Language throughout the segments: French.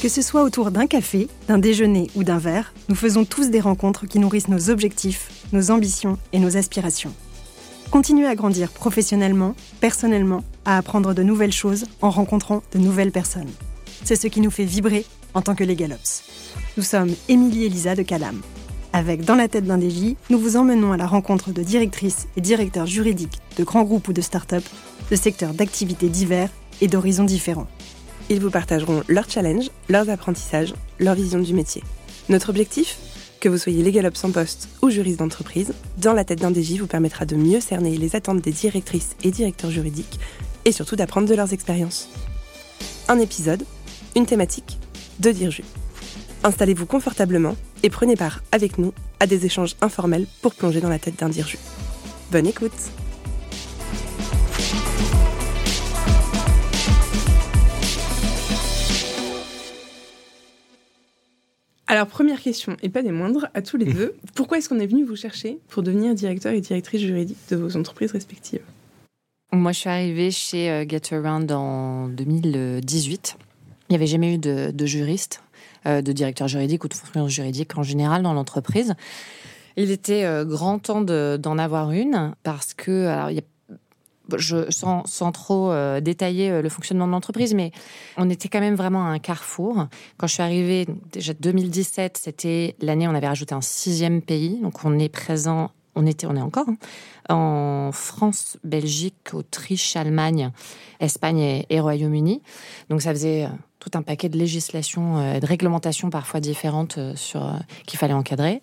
Que ce soit autour d'un café, d'un déjeuner ou d'un verre, nous faisons tous des rencontres qui nourrissent nos objectifs, nos ambitions et nos aspirations. Continuez à grandir professionnellement, personnellement, à apprendre de nouvelles choses en rencontrant de nouvelles personnes. C'est ce qui nous fait vibrer en tant que les Galops. Nous sommes Émilie et Lisa de Calam. Avec Dans la tête d'un DJ, nous vous emmenons à la rencontre de directrices et directeurs juridiques de grands groupes ou de start-up, de secteurs d'activités divers et d'horizons différents. Ils vous partageront leurs challenges, leurs apprentissages, leur vision du métier. Notre objectif? Que vous soyez légal en poste ou juriste d'entreprise, Dans la tête d'un DJ vous permettra de mieux cerner les attentes des directrices et directeurs juridiques et surtout d'apprendre de leurs expériences. Un épisode, une thématique, deux dirjus. Installez-vous confortablement et prenez part avec nous à des échanges informels pour plonger dans la tête d'un dirju. Bonne écoute Alors, première question, et pas des moindres, à tous les deux. Pourquoi est-ce qu'on est venu vous chercher pour devenir directeur et directrice juridique de vos entreprises respectives? Moi, je suis arrivée chez euh, GetAround en 2018. Il n'y avait jamais eu de, de juriste euh, de directeur juridique ou de fonctionnaire juridique en général dans l'entreprise. Il était euh, grand temps d'en avoir une parce que, alors, il y a je, sans, trop euh, détailler le fonctionnement de l'entreprise, mais on était quand même vraiment à un carrefour. Quand je suis arrivée, déjà 2017, c'était l'année où on avait rajouté un sixième pays. Donc on est présent, on était, on est encore hein, en France, Belgique, Autriche, Allemagne, Espagne et Royaume-Uni. Donc ça faisait tout un paquet de législations euh, et de réglementations parfois différentes euh, sur euh, qu'il fallait encadrer.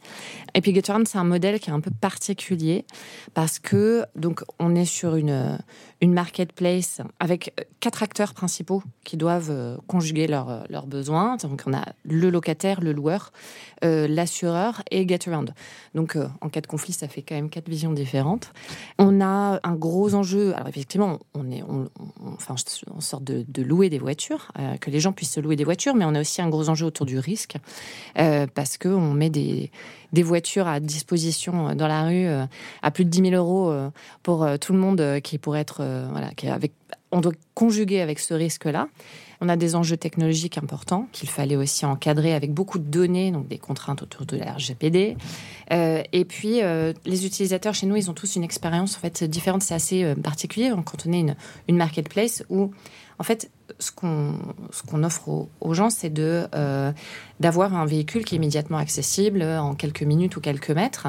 Et puis GetAround, c'est un modèle qui est un peu particulier parce que donc on est sur une une marketplace avec quatre acteurs principaux qui doivent conjuguer leurs leurs besoins. Donc on a le locataire, le loueur, l'assureur et GetAround. Donc en cas de conflit, ça fait quand même quatre visions différentes. On a un gros enjeu. Alors effectivement, on est on, enfin on sort de, de louer des voitures que les gens puissent se louer des voitures, mais on a aussi un gros enjeu autour du risque, euh, parce qu'on met des, des, voitures à disposition dans la rue euh, à plus de 10 000 euros euh, pour tout le monde qui pourrait être... voilà, qui avec, on doit conjuguer avec ce risque-là. On a des enjeux technologiques importants qu'il fallait aussi encadrer avec beaucoup de données, donc des contraintes autour de la RGPD. et puis, les utilisateurs chez nous, ils ont tous une expérience en fait différente. C'est assez particulier quand on est une marketplace où, en fait, ce qu'on offre aux, gens, c'est de euh, d'avoir un véhicule qui est immédiatement accessible en quelques minutes ou quelques mètres.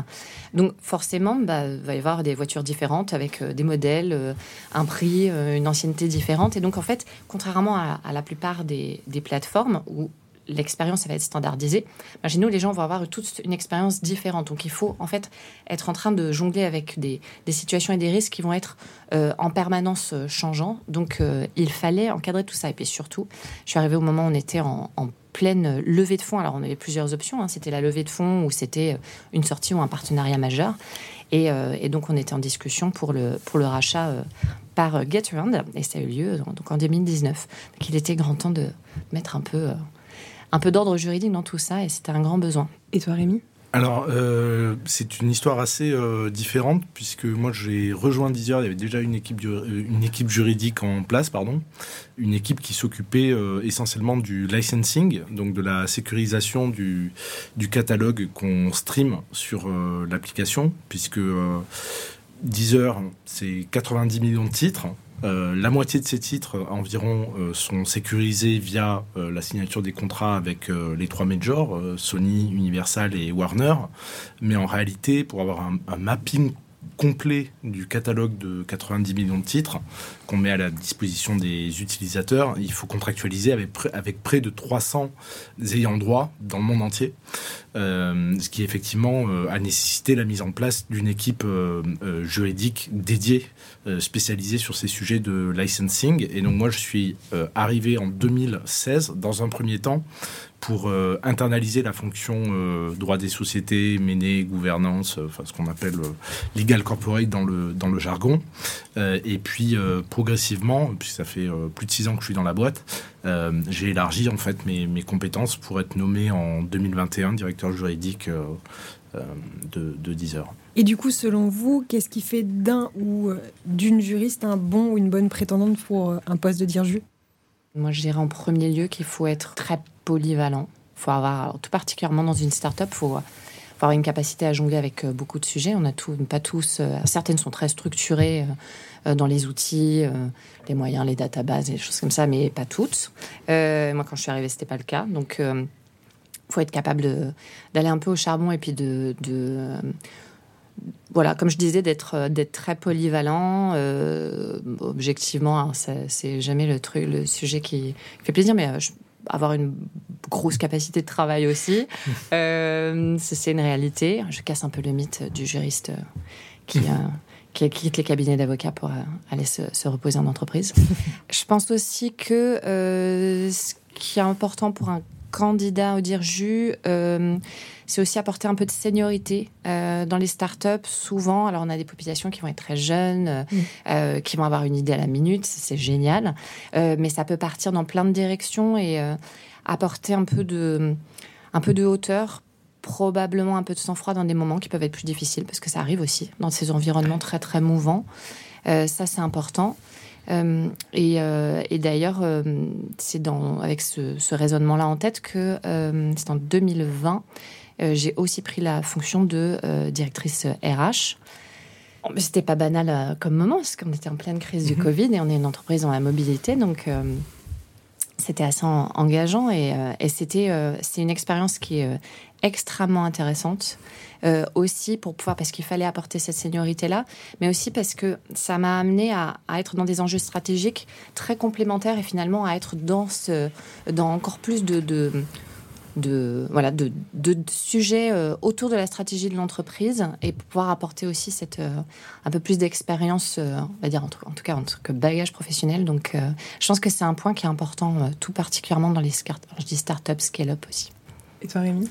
Donc forcément, bah, il va y avoir des voitures différentes avec euh, des modèles, euh, un prix, une ancienneté différente. Et donc en fait, contrairement à, la plupart des, des plateformes où l'expérience va être standardisée. Chez nous, les gens vont avoir toute une expérience différente. Donc, il faut en fait être en train de jongler avec des, situations et des risques qui vont être euh, en permanence euh, changeants. Donc, euh, il fallait encadrer tout ça. Et puis surtout, je suis arrivée au moment où on était en, pleine levée de fonds. Alors, on avait plusieurs options. Hein. C'était la levée de fonds ou c'était une sortie ou un partenariat majeur. Et, donc, on était en discussion pour le, pour le rachat par GetAround. Et ça a eu lieu donc, en 2019. Donc, il était grand temps de mettre un peu un peu d'ordre juridique dans tout ça et c'était un grand besoin. Et toi, Rémi? Alors, euh, c'est une histoire assez euh, différente puisque moi j'ai rejoint Deezer, il y avait déjà une équipe, euh, une équipe juridique en place, pardon, une équipe qui s'occupait essentiellement du licensing, donc de la sécurisation du, du catalogue qu'on stream sur l'application, puisque Deezer c'est 90 millions de titres, la moitié de ces titres environ euh, sont sécurisés via euh, la signature des contrats avec les trois majors, Sony, Universal et Warner. Mais en réalité, pour avoir un mapping complet du catalogue de 90 millions de titres qu'on met à la disposition des utilisateurs. Il faut contractualiser avec, près de 300 ayants droit dans le monde entier, euh, ce qui effectivement euh, a nécessité la mise en place d'une équipe euh, juridique dédiée, spécialisée sur ces sujets de licensing. Et donc moi, je suis arrivé en 2016 dans un premier temps pour euh, internaliser la fonction euh, droit des sociétés, mener gouvernance, euh, enfin ce qu'on appelle legal corporate dans le dans le jargon. et puis progressivement, puis ça fait plus de six ans que je suis dans la boîte, j'ai élargi en fait mes, mes, compétences pour être nommé en 2021 directeur juridique de, de Deezer. Et du coup, selon vous, qu'est-ce qui fait d'un ou d'une juriste un bon ou une bonne prétendante pour un poste de dirju Moi, je dirais en premier lieu qu'il faut être très polyvalent. faut avoir, tout particulièrement dans une start-up, il faut avoir une capacité à jongler avec euh, beaucoup de sujets. On a tout, pas tous. Euh, certaines sont très structurées euh, dans les outils, les moyens, les databases, des choses comme ça, mais pas toutes. moi, quand je suis arrivée, c'était pas le cas. Donc, il faut être capable d'aller un peu au charbon et puis de, voilà, comme je disais, d'être très polyvalent. objectivement, hein, c'est jamais le truc, le sujet qui fait plaisir, mais avoir une grosse capacité de travail aussi. Euh, c'est une réalité. Je casse un peu le mythe du juriste euh, qui, euh, qui quitte les cabinets d'avocats pour aller se, reposer en entreprise. Je pense aussi que ce qui est important pour un candidat au DIRJU, euh, c'est aussi apporter un peu de seniorité euh, dans les startups. Souvent, alors on a des populations qui vont être très jeunes, euh, mm. qui vont avoir une idée à la minute, c'est génial, mais ça peut partir dans plein de directions et apporter un peu de, un peu de hauteur probablement un peu de sang-froid dans des moments qui peuvent être plus difficiles, parce que ça arrive aussi dans ces environnements très très mouvants. ça, c'est important. Euh, euh, et, d'ailleurs, euh, c'est dans avec ce, raisonnement-là en tête que c'est en 2020, j'ai aussi pris la fonction de directrice RH. C'était pas banal comme moment, parce qu'on était en pleine crise du mhm. Covid et on est une entreprise dans la mobilité, donc c'était assez engageant et, et c'était c'est une expérience qui est extrêmement intéressante. Euh, aussi pour pouvoir, parce qu'il fallait apporter cette seniorité-là, mais aussi parce que ça m'a amené à, être dans des enjeux stratégiques très complémentaires et finalement à être dans, ce, dans encore plus de, de voilà de, sujets euh, autour de la stratégie de l'entreprise et pouvoir apporter aussi cette euh, un peu plus d'expérience on va dire en tout, en tout, cas en tant que bagage professionnel donc je pense que c'est un point qui est important tout particulièrement dans les start-up scale up aussi et toi Rémi?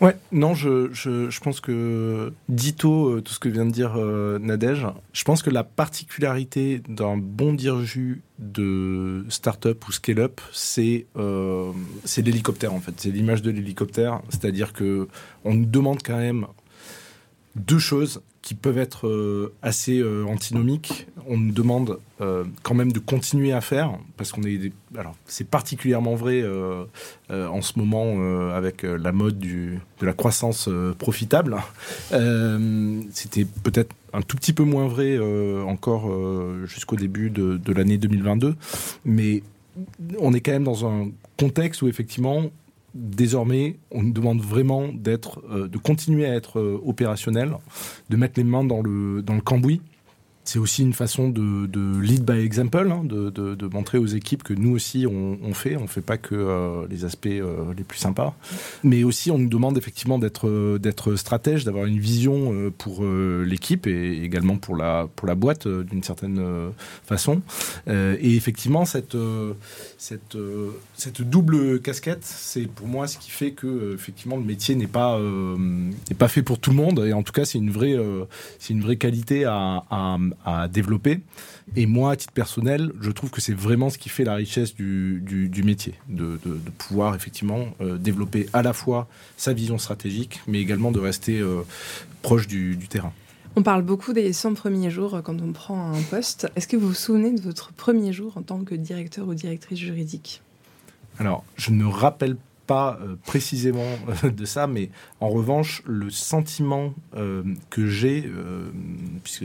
Ouais, non, je, je, pense que dito euh, tout ce que vient de dire euh, Nadège, je pense que la particularité d'un bon dirju de start-up ou scale-up, c'est euh, c'est l'hélicoptère en fait, c'est l'image de l'hélicoptère, c'est-à-dire que on nous demande quand même deux choses qui peuvent être euh, assez euh, antinomiques. On nous demande euh, quand même de continuer à faire, parce qu'on est. Alors, c'est particulièrement vrai en ce moment avec la mode du, de la croissance profitable. C'était peut-être un tout petit peu moins vrai encore jusqu'au début de, de l'année 2022, mais on est quand même dans un contexte où effectivement désormais, on nous demande vraiment euh, de continuer à être euh, opérationnel, de mettre les mains dans le, dans le cambouis c'est aussi une façon de, lead by example, hein, de, montrer aux équipes que nous aussi on, fait. On fait pas que euh, les aspects les plus sympas, mais aussi on nous demande effectivement d'être d'être stratège, d'avoir une vision pour l'équipe et également pour la pour la boîte d'une certaine façon. et effectivement cette cette cette double casquette, c'est pour moi ce qui fait que effectivement le métier n'est pas n'est pas fait pour tout le monde. Et en tout cas, c'est une vraie c'est une vraie qualité à à développer. Et moi, à titre personnel, je trouve que c'est vraiment ce qui fait la richesse du, du, métier, de, de, pouvoir effectivement euh, développer à la fois sa vision stratégique, mais également de rester euh, proche du, du terrain. On parle beaucoup des 100 premiers jours euh, quand on prend un poste. Est-ce que vous vous souvenez de votre premier jour en tant que directeur ou directrice juridique? Alors, je ne rappelle pas euh, précisément euh, de ça, mais en revanche, le sentiment euh, que j'ai, puisque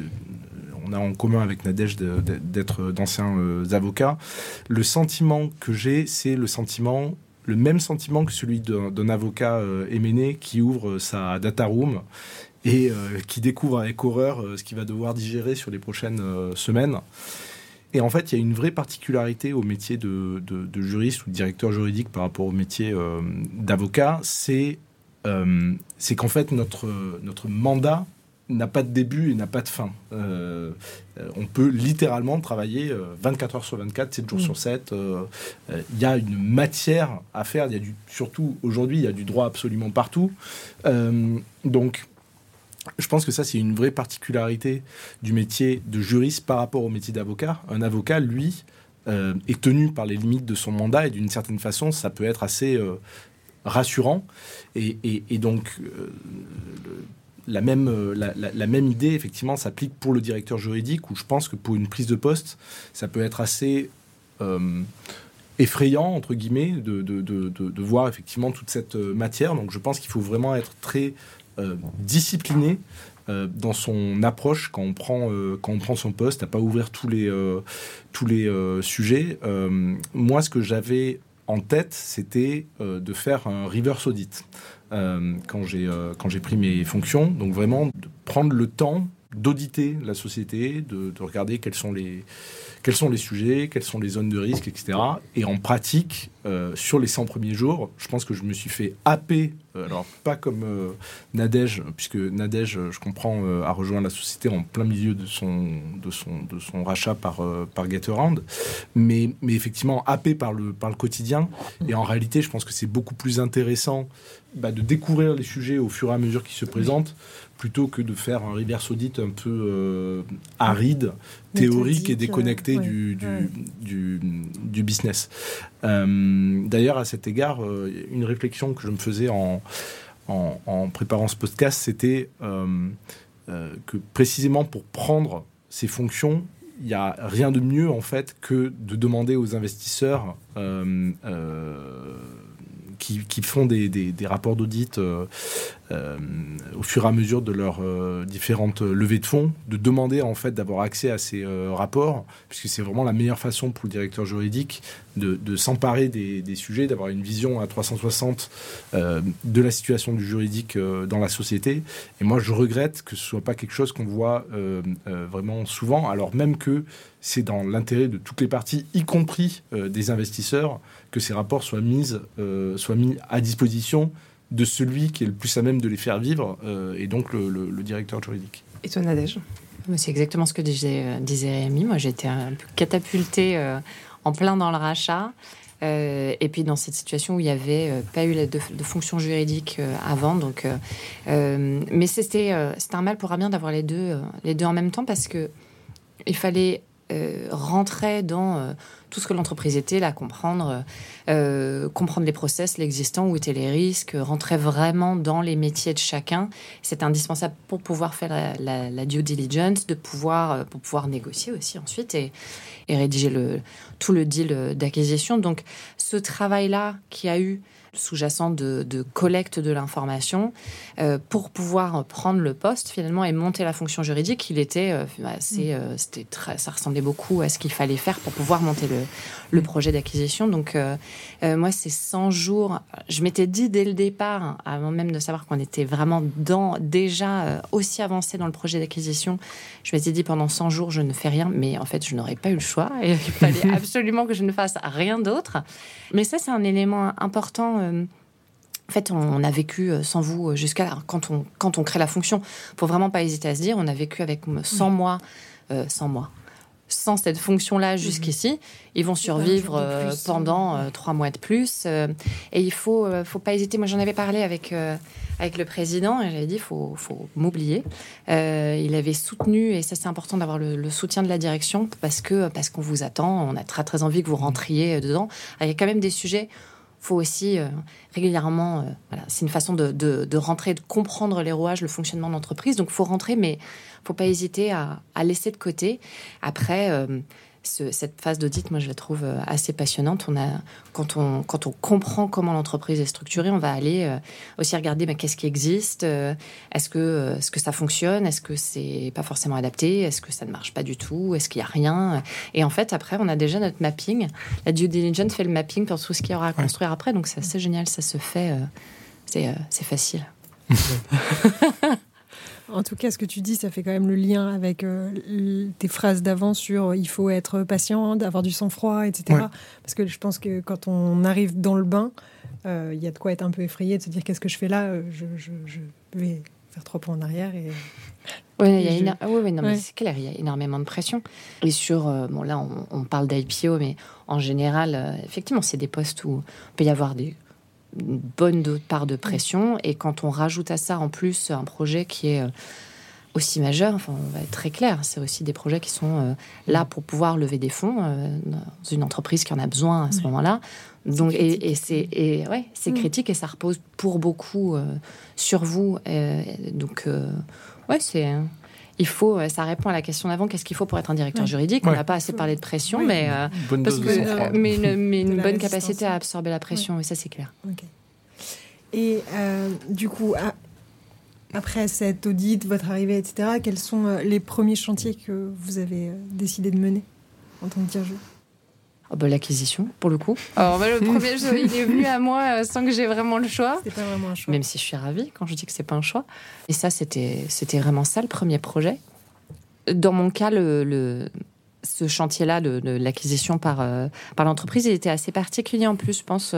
on a en commun avec Nadège d'être d'anciens avocats, le sentiment que j'ai, c'est le sentiment le même sentiment que celui d'un avocat éméné qui ouvre sa data room et qui découvre avec horreur ce qu'il va devoir digérer sur les prochaines semaines. Et en fait, il y a une vraie particularité au métier de, juriste ou de directeur juridique par rapport au métier euh, d'avocat, c'est euh, qu'en fait, notre, notre mandat n'a pas de début et n'a pas de fin. Euh, on peut littéralement travailler 24 heures sur 24, 7 jours mm. sur 7. Il y a une matière à faire. Y a du, surtout aujourd'hui, il y a du droit absolument partout. donc, je pense que ça, c'est une vraie particularité du métier de juriste par rapport au métier d'avocat. Un avocat, lui, euh, est tenu par les limites de son mandat et d'une certaine façon, ça peut être assez euh, rassurant. Et, donc, euh, la, même, la, même idée, effectivement, s'applique pour le directeur juridique, où je pense que pour une prise de poste, ça peut être assez effrayant, entre guillemets, de, de, de, de, voir effectivement toute cette matière. Donc je pense qu'il faut vraiment être très discipliné dans son approche quand on prend, quand on prend son poste, à pas ouvrir tous les, tous les sujets. moi, ce que j'avais en tête, c'était de faire un reverse audit. Euh, quand j'ai euh, quand j'ai pris mes fonctions. Donc vraiment de prendre le temps d'auditer la société, de, de, regarder quels sont les quels sont les sujets, quelles sont les zones de risque, etc. Et en pratique, euh, sur les 100 premiers jours, je pense que je me suis fait happer, euh, alors pas comme euh, Nadège, puisque Nadège, je comprends, a rejoint la société en plein milieu de son, de son, de son rachat par, par Getaround, mais, mais effectivement happé par le, par le quotidien. Et en réalité, je pense que c'est beaucoup plus intéressant bah, de découvrir les sujets au fur et à mesure qu'ils se présentent plutôt que de faire un reverse audit un peu euh, aride, théorique et déconnecté du, du, du, business. Euh, d'ailleurs, à cet égard, euh, une réflexion que je me faisais en, préparant ce podcast, c'était que précisément pour prendre ces fonctions, il n'y a rien de mieux en fait que de demander aux investisseurs qui, font des, rapports d'audit euh, euh, au fur et à mesure de leurs euh, différentes levées de fonds, de demander en fait d'avoir accès à ces rapports, puisque c'est vraiment la meilleure façon pour le directeur juridique de, s'emparer des, sujets, d'avoir une vision à 360 de la situation du juridique dans la société. Et moi, je regrette que ce soit pas quelque chose qu'on voit vraiment souvent, alors même que c'est dans l'intérêt de toutes les parties, y compris des investisseurs, que ces rapports soient, euh, soient mis à disposition de celui qui est le plus à même de les faire vivre, euh, et donc le, directeur juridique. Et toi, Nadège C'est exactement ce que disait, euh, disait Rémi. Moi, j'étais un peu catapultée en plein dans le rachat. et puis dans cette situation où il n'y avait pas eu de, de, fonction juridique avant, donc, mais c'était c'était un mal pour un bien d'avoir les deux les deux en même temps parce que il fallait rentrer dans tout ce que l'entreprise était, là, comprendre, euh, comprendre les process, l'existant, où étaient les risques, rentrer vraiment dans les métiers de chacun. C'est indispensable pour pouvoir faire la, due diligence, de pouvoir, euh, pour pouvoir négocier aussi ensuite et, rédiger tout le deal d'acquisition. Donc, ce travail-là qui a eu sous-jacent de, collecte de l'information euh, pour pouvoir prendre le poste finalement et monter la fonction juridique. Il était assez, mm. euh, c'était très, ça ressemblait beaucoup à ce qu'il fallait faire pour pouvoir monter le, le projet d'acquisition. Donc euh, moi, c'est 100 jours. Je m'étais dit dès le départ, avant même de savoir qu'on était vraiment dans déjà aussi avancé dans le projet d'acquisition, je m'étais dit pendant 100 jours, je ne fais rien, mais en fait, je n'aurais pas eu le choix et il fallait absolument que je ne fasse rien d'autre. Mais ça, c'est un élément important euh, en fait, on a vécu euh, sans vous euh, jusqu'à quand on, quand on crée la fonction. Faut vraiment pas hésiter à se dire, on a vécu avec 100 mois, 100 mois, sans cette fonction-là mhm. jusqu'ici, ils vont survivre pendant trois mois de plus. et il faut, faut pas hésiter. Moi, j'en avais parlé avec avec le président et j'avais dit faut, faut m'oublier. il avait soutenu et ça c'est important d'avoir le, le, soutien de la direction parce que parce qu'on vous attend. On a très très envie que vous rentriez dedans. Il y a quand même des sujets faut aussi euh, régulièrement, euh, c'est une façon de, de, rentrer, de comprendre les rouages, le fonctionnement de l'entreprise. Donc, faut rentrer, mais faut pas hésiter à, à laisser de côté. Après, euh, cette phase d'audit, moi, je la trouve euh, assez passionnante. On a, quand, on, quand on comprend comment l'entreprise est structurée, on va aller euh, aussi regarder bah, qu'est-ce qui existe, euh, est-ce que, que ça fonctionne, est-ce que c'est pas forcément adapté, est-ce que ça ne marche pas du tout, est-ce qu'il y a rien. Et en fait, après, on a déjà notre mapping. La due diligence fait le mapping pour tout ce qu'il y aura à construire après. Donc, c'est assez génial. Ça se fait. c'est, c'est facile. En tout cas, ce que tu dis, ça fait quand même le lien avec euh, tes phrases d'avant sur euh, il faut être patient, d'avoir du sang-froid, etc. Parce que je pense que quand on arrive dans le bain, euh, il y a de quoi être un peu effrayé, de se dire qu'est-ce que je fais là je, vais faire trois pas en arrière et. Oui, oui, non, mais c'est clair, il y a énormément de pression. Et sur, bon là, on, on parle d'IPO, mais en général, effectivement, c'est des postes où il peut y avoir des une bonne part de pression. Et quand on rajoute à ça en plus un projet qui est euh, aussi majeur, enfin, on va être très clair, c'est aussi des projets qui sont euh, là pour pouvoir lever des fonds euh, dans une entreprise qui en a besoin à ce moment-là. Donc, et, c'est et, ouais, c'est mm. critique et ça repose pour beaucoup sur vous. donc, ouais, c'est il faut, ça répond à la question d'avant, qu'est-ce qu'il faut pour être un directeur juridique? On n'a pas assez parlé de pression, mais, parce que, mais une, bonne capacité à absorber la pression, et ça c'est clair. Et du coup, après cette audit, votre arrivée, etc., quels sont les premiers chantiers que vous avez décidé de mener en tant que dirigeant? Oh bah, L'acquisition, pour le coup. Alors, bah, le premier jeu, il est venu à moi euh, sans que j'ai vraiment le choix. pas vraiment un choix. Même si je suis ravie quand je dis que c'est pas un choix. Et ça, c'était vraiment ça, le premier projet. Dans mon cas, le, ce chantier-là de, l'acquisition par, euh, par l'entreprise, il était assez particulier en plus, je pense,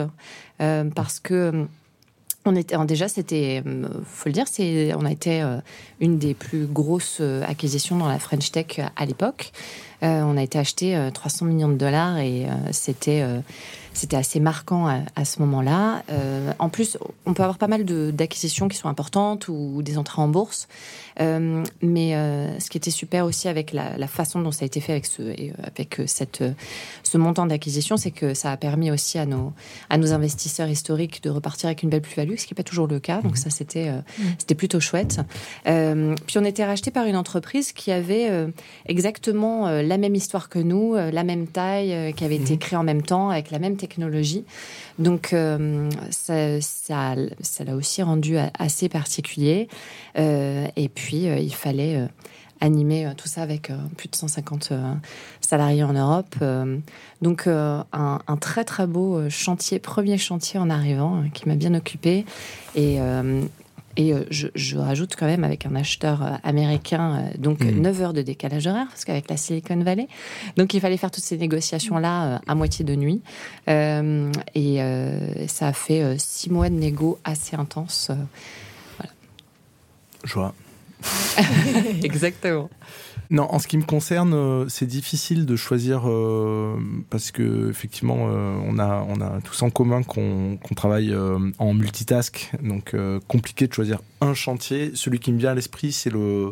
euh, parce que on était déjà, c'était, faut le dire, c'est, on a été une des plus grosses acquisitions dans la French Tech à l'époque. Euh, on a été acheté 300 euh, millions de dollars et euh, c'était c'était assez marquant à, ce moment-là. en plus, on peut avoir pas mal d'acquisitions qui sont importantes ou des entrées en bourse. Euh, mais euh, ce qui était super aussi avec la, façon dont ça a été fait avec ce, euh, avec cette, ce montant d'acquisition, c'est que ça a permis aussi à nos, à nos investisseurs historiques de repartir avec une belle plus-value, ce qui n'est pas toujours le cas. Donc mhm. ça, c'était mhm. c'était plutôt chouette. Puis on était racheté par une entreprise qui avait exactement la même histoire que nous, la même taille, qui avait été mhm. créée en même temps, avec la même technologie. Donc ça, ça, ça l'a aussi rendu assez particulier. et puis euh, il fallait euh, animer euh, tout ça avec plus de 150 salariés en Europe. donc un, très très beau chantier, premier chantier en arrivant, qui m'a bien occupé. Et, et je, rajoute quand même avec un acheteur américain, donc 9 mmh. heures de décalage horaire, parce qu'avec la Silicon Valley. Donc il fallait faire toutes ces négociations-là à moitié de nuit. et ça a fait six mois de négo assez intenses. Voilà. Joie. Exactement. Non, en ce qui me concerne, euh, c'est difficile de choisir euh, parce que effectivement, euh, on a on a tous en commun qu'on travaille en multitask, donc compliqué de choisir un chantier. Celui qui me vient à l'esprit, c'est le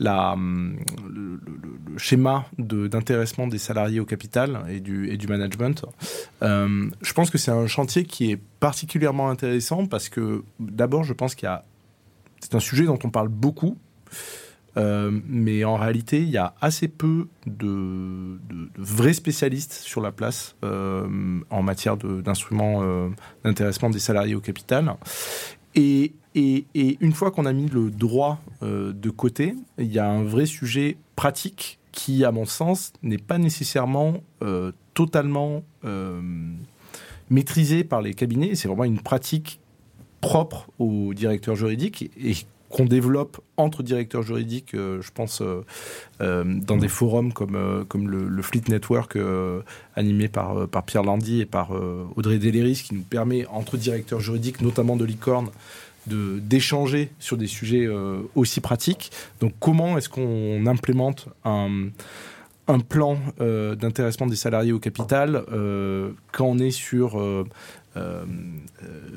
le, schéma d'intéressement des salariés au capital et du, et du management. je pense que c'est un chantier qui est particulièrement intéressant parce que d'abord, je pense qu'il y a c'est un sujet dont on parle beaucoup, euh, mais en réalité, il y a assez peu de, vrais spécialistes sur la place euh, en matière d'instruments euh, d'intéressement des salariés au capital. Et, une fois qu'on a mis le droit de côté, il y a un vrai sujet pratique qui, à mon sens, n'est pas nécessairement totalement maîtrisé par les cabinets. C'est vraiment une pratique propre au directeur juridique et qu'on développe entre directeurs juridiques, euh, je pense, euh, euh, dans des forums comme, le, Fleet Network animé par, Pierre Landy et par Audrey Deléris, qui nous permet, entre directeurs juridiques, notamment de licorne, d'échanger sur des sujets aussi pratiques. Donc comment est-ce qu'on implémente un, plan d'intéressement des salariés au capital quand on est sur euh,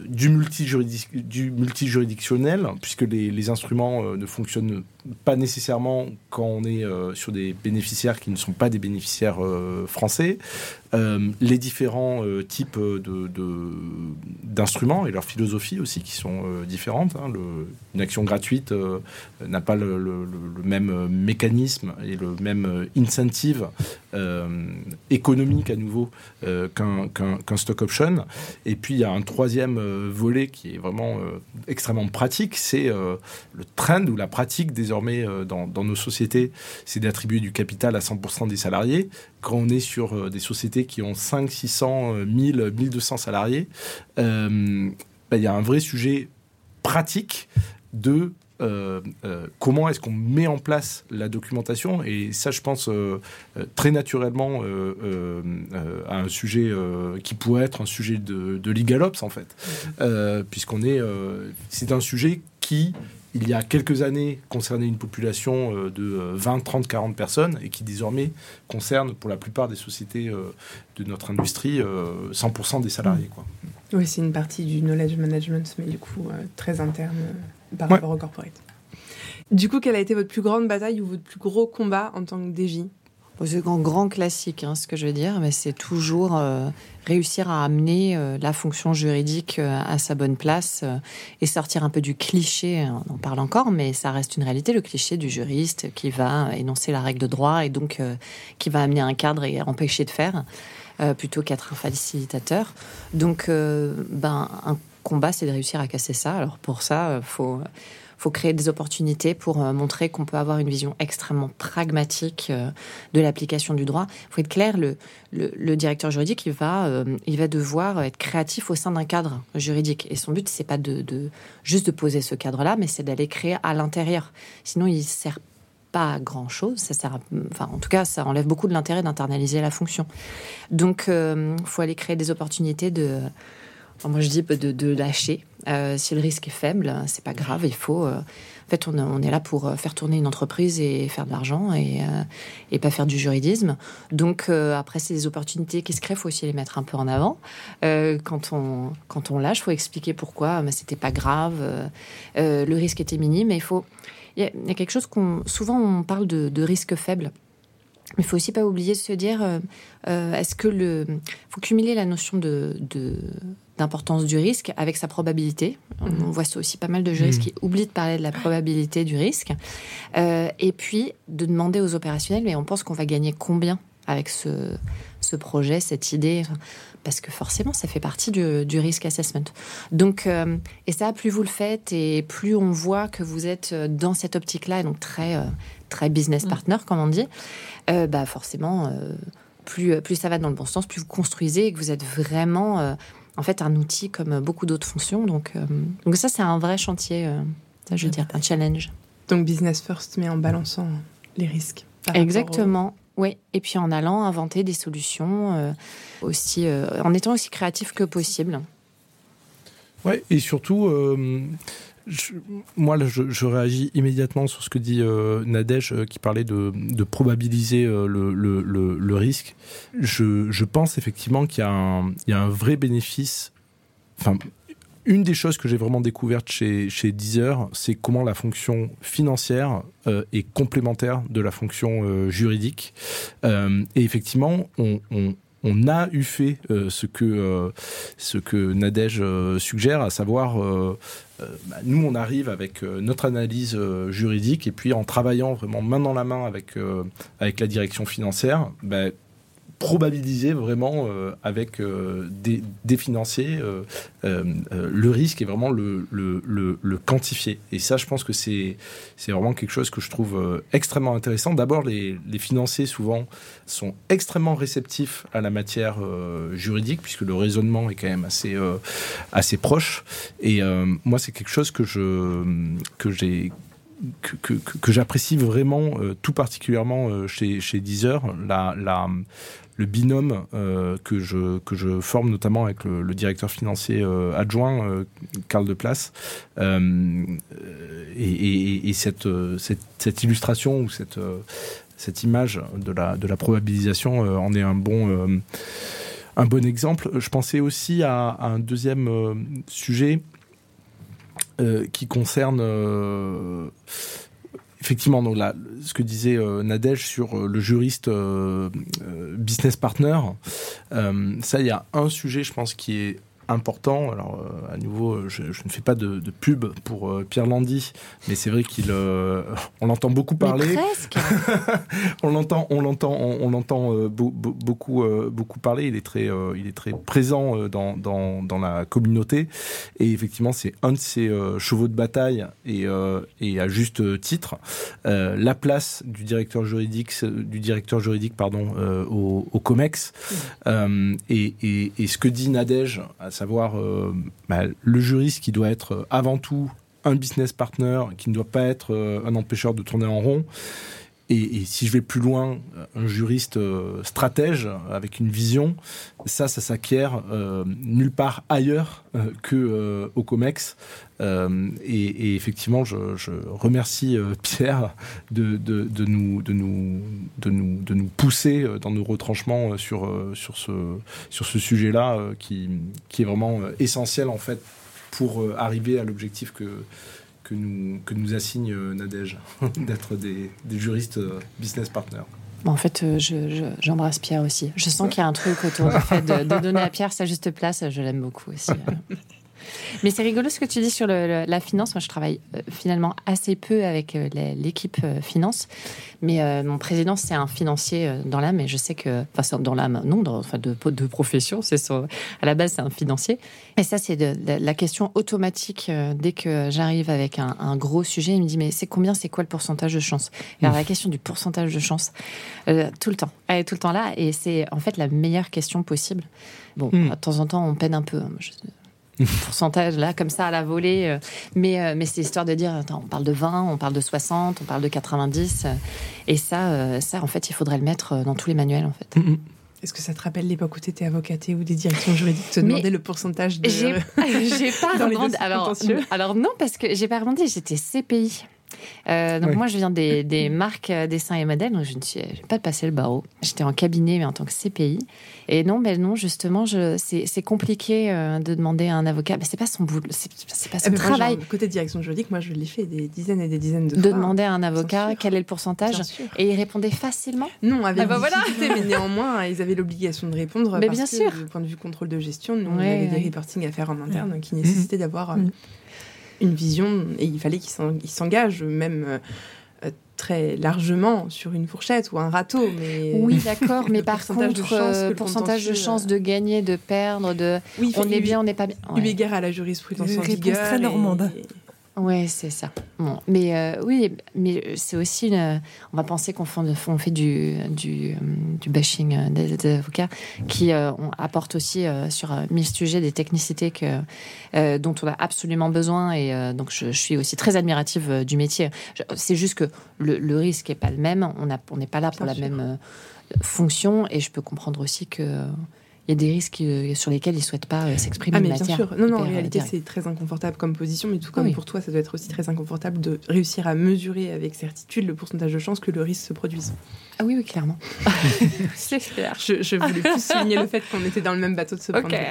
du, du multijuridictionnel, puisque les, les instruments euh, ne fonctionnent pas nécessairement quand on est sur des bénéficiaires qui ne sont pas des bénéficiaires français. les différents types d'instruments de, et leur philosophie aussi qui sont différentes. Hein. Une action gratuite n'a pas le, même mécanisme et le même incentive économique à nouveau qu'un stock option. Et puis il y a un troisième euh, volet qui est vraiment euh, extrêmement pratique, c'est euh, le trend ou la pratique désormais dans, nos sociétés, c'est d'attribuer du capital à 100% des salariés. Quand on est sur des sociétés qui ont 5, 600, 1000, 1200 salariés, ben, il y a un vrai sujet pratique de euh, euh, comment est-ce qu'on met en place la documentation. Et ça, je pense euh, très naturellement à un sujet qui pourrait être un sujet de, de LegalOps, en fait, puisqu'on est, c'est un sujet qui il y a quelques années concernait une population de 20, 30, 40 personnes et qui désormais concerne pour la plupart des sociétés de notre industrie 100% des salariés. Quoi. Oui, c'est une partie du knowledge management, mais du coup très interne par rapport au corporate. Du coup, quelle a été votre plus grande bataille ou votre plus gros combat en tant que DJ C'est un grand classique, hein, ce que je veux dire, mais c'est toujours euh, réussir à amener euh, la fonction juridique euh, à sa bonne place et sortir un peu du cliché, on en parle encore, mais ça reste une réalité, le cliché du juriste qui va énoncer la règle de droit et donc qui va amener un cadre et empêcher de faire, plutôt qu'être un facilitateur. Donc, ben, un combat, c'est de réussir à casser ça. Alors pour ça, faut faut créer des opportunités pour euh, montrer qu'on peut avoir une vision extrêmement pragmatique euh, de l'application du droit. Il faut être clair, le, le, directeur juridique, il va, euh, il va devoir être créatif au sein d'un cadre juridique. Et son but, c'est pas de, de, juste de poser ce cadre-là, mais c'est d'aller créer à l'intérieur. Sinon, il sert pas à grand chose. Ça sert, enfin, en tout cas, ça enlève beaucoup de l'intérêt d'internaliser la fonction. Donc, il faut aller créer des opportunités de moi, je dis de, lâcher. Euh, si le risque est faible, c'est pas grave. Il faut. Euh, en fait, on, est là pour euh, faire tourner une entreprise et faire de l'argent et, et pas faire du juridisme. Donc, après, c'est des opportunités qui se créent. Il faut aussi les mettre un peu en avant. quand on quand on lâche, faut expliquer pourquoi. Mais c'était pas grave. le risque était minime. Il faut. Il y, a quelque chose qu'on souvent on parle de, de risque faible. Mais il faut aussi pas oublier de se dire, est-ce que le, faut cumuler la notion de, d'importance du risque avec sa probabilité. Mhm. On voit aussi pas mal de juristes mhm. qui oublient de parler de la probabilité du risque. Euh, et puis de demander aux opérationnels, mais on pense qu'on va gagner combien avec ce, ce projet, cette idée? Parce que forcément, ça fait partie du, du risk assessment. Donc, euh, et ça, plus vous le faites et plus on voit que vous êtes dans cette optique-là, donc très, euh, très business mhm. partner, comme on dit, bah forcément, plus, plus ça va dans le bon sens, plus vous construisez et que vous êtes vraiment en fait un outil comme beaucoup d'autres fonctions. Donc, euh, donc ça, c'est un vrai chantier, euh, ça, je veux dire, un challenge. Donc business first, mais en balançant les risques. Exactement. Oui, et puis en allant inventer des solutions euh, aussi, en étant aussi créatif que possible. Ouais, et surtout, moi, je, réagis immédiatement sur ce que dit euh, Nadège, euh, qui parlait de, probabiliser euh, le, risque. Je, pense effectivement qu'il y, a un vrai bénéfice. Enfin, une des choses que j'ai vraiment découvertes chez, chez Deezer, c'est comment la fonction financière est complémentaire de la fonction juridique. et effectivement, on a eu fait euh, ce que euh, ce Nadège euh, suggère, à savoir bah, nous on arrive avec notre analyse juridique et puis en travaillant vraiment main dans la main avec avec la direction financière, bah, probabiliser vraiment euh, avec euh, des, financiers euh, le risque et vraiment le, le, quantifier. Et ça, je pense que c'est vraiment quelque chose que je trouve extrêmement intéressant. D'abord, les, les, financiers, souvent, sont extrêmement réceptifs à la matière juridique, puisque le raisonnement est quand même assez, assez proche. Et moi, c'est quelque chose que je que j'ai que, j'apprécie vraiment tout particulièrement chez, chez Deezer, la, le binôme euh, que, je, que je forme notamment avec le, directeur financier euh, adjoint, euh, Karl de Place. et, cette, cette, illustration ou cette, cette image de la, de la probabilisation en est un bon, un bon exemple. Je pensais aussi à, un deuxième sujet qui concerne effectivement, donc là, ce que disait euh, Nadège sur euh, le juriste euh, business partner, ça, il y a un sujet, je pense, qui est important. Alors, euh, à nouveau, je, ne fais pas de, pub pour euh, Pierre Landy, mais c'est vrai qu'il, euh, on l'entend beaucoup parler. presque. on l'entend, on l'entend, on, l'entend beaucoup, beaucoup parler. Il est très, il est très présent dans, dans, dans, la communauté. Et effectivement, c'est un de ses chevaux de bataille et, et à juste titre. la place du directeur juridique, du directeur juridique, pardon, au, au, Comex. Et, et, et, ce que dit Nadège savoir euh, bah, le juriste qui doit être euh, avant tout un business partner, qui ne doit pas être euh, un empêcheur de tourner en rond. Et, si je vais plus loin, un juriste stratège avec une vision, ça, ça s'acquiert nulle part ailleurs que au Comex. Et, effectivement, je, remercie Pierre de, de, nous, de, nous, de, nous, de nous pousser dans nos retranchements sur, sur ce, sur ce sujet-là qui, qui est vraiment essentiel en fait pour arriver à l'objectif que, que nous, que nous assigne Nadège, d'être des, des, juristes business partners. En fait, j'embrasse Pierre aussi. Je sens qu'il y a un truc autour du fait de, de, donner à Pierre sa juste place. Je l'aime beaucoup aussi. Mais c'est rigolo ce que tu dis sur la finance. Moi, je travaille euh, finalement assez peu avec euh, l'équipe euh, finance. Mais mon président, c'est un financier dans l'âme. Et je sais que, enfin, dans l'âme, non, dans, enfin, de, de profession. C'est à la base, c'est un financier. Et ça, c'est la question automatique. dès que j'arrive avec un, gros sujet, il me dit Mais c'est combien, c'est quoi le pourcentage de chance? Et alors, la question du pourcentage de chance, tout le temps. Elle est tout le temps là. Et c'est en fait la meilleure question possible. Bon, hmm. de temps en temps, on peine un peu. Hein. Je, pourcentage là, comme ça à la volée. Euh, mais, euh, mais c'est histoire de dire, attends, on parle de 20, on parle de 60, on parle de 90. Euh, et ça, ça, en fait, il faudrait le mettre dans tous les manuels, en fait. Mm, mm. Est-ce que ça te rappelle l'époque où tu étais avocaté ou des directions juridiques te demandaient le pourcentage de... J'ai pas dans alors, alors non, parce que j'ai pas rebondi, j'étais CPI. Euh, donc moi, je viens des, des marques euh, dessins et modèles, donc je ne suis pas passé le barreau. J'étais en cabinet, mais en tant que CPI. Et non, mais non, justement, c'est compliqué euh, de demander à un avocat. Mais c'est pas son boulot, c'est pas son eh travail. côté direction juridique, moi, je l'ai fait des dizaines et des dizaines de, fois. De demander à un avocat quel est le pourcentage, et il répondait facilement. Non, avec ah bah voilà. mais néanmoins, ils avaient l'obligation de répondre. Mais parce bien sûr. Du point de vue contrôle de gestion, nous, on avait des reporting à faire en interne qui nécessitaient d'avoir mm une vision et il fallait qu'il s'engage même euh, très largement sur une fourchette ou un râteau. Mais oui, d'accord, mais par contre, le euh, pourcentage de chance de gagner, de perdre, de oui, on est bien, on n'est pas bien. Eu égard à la jurisprudence en vigueur. très normande. Ouais, c'est ça. Bon, mais euh, oui, mais c'est aussi, on va penser qu'on fait, du, du, du bashing des, avocats qui euh, apportent aussi euh, sur mille sujets des technicités que, dont on a absolument besoin. Et donc, je, suis aussi très admirative du métier. C'est juste que le, risque n'est pas le même. On n'est pas là pour la même fonction. Et je peux comprendre aussi que il y a des risques euh, sur lesquels ils ne souhaitent pas euh, s'exprimer. Ah, mais bien sûr. Non, non, en réalité, c'est très inconfortable comme position, mais tout comme pour toi, ça doit être aussi très inconfortable de réussir à mesurer avec certitude le pourcentage de chances que le risque se produise. Ah oui, oui, clairement. c'est clair. Je, voulais plus souligner le fait qu'on était dans le même bateau de ce point de vue.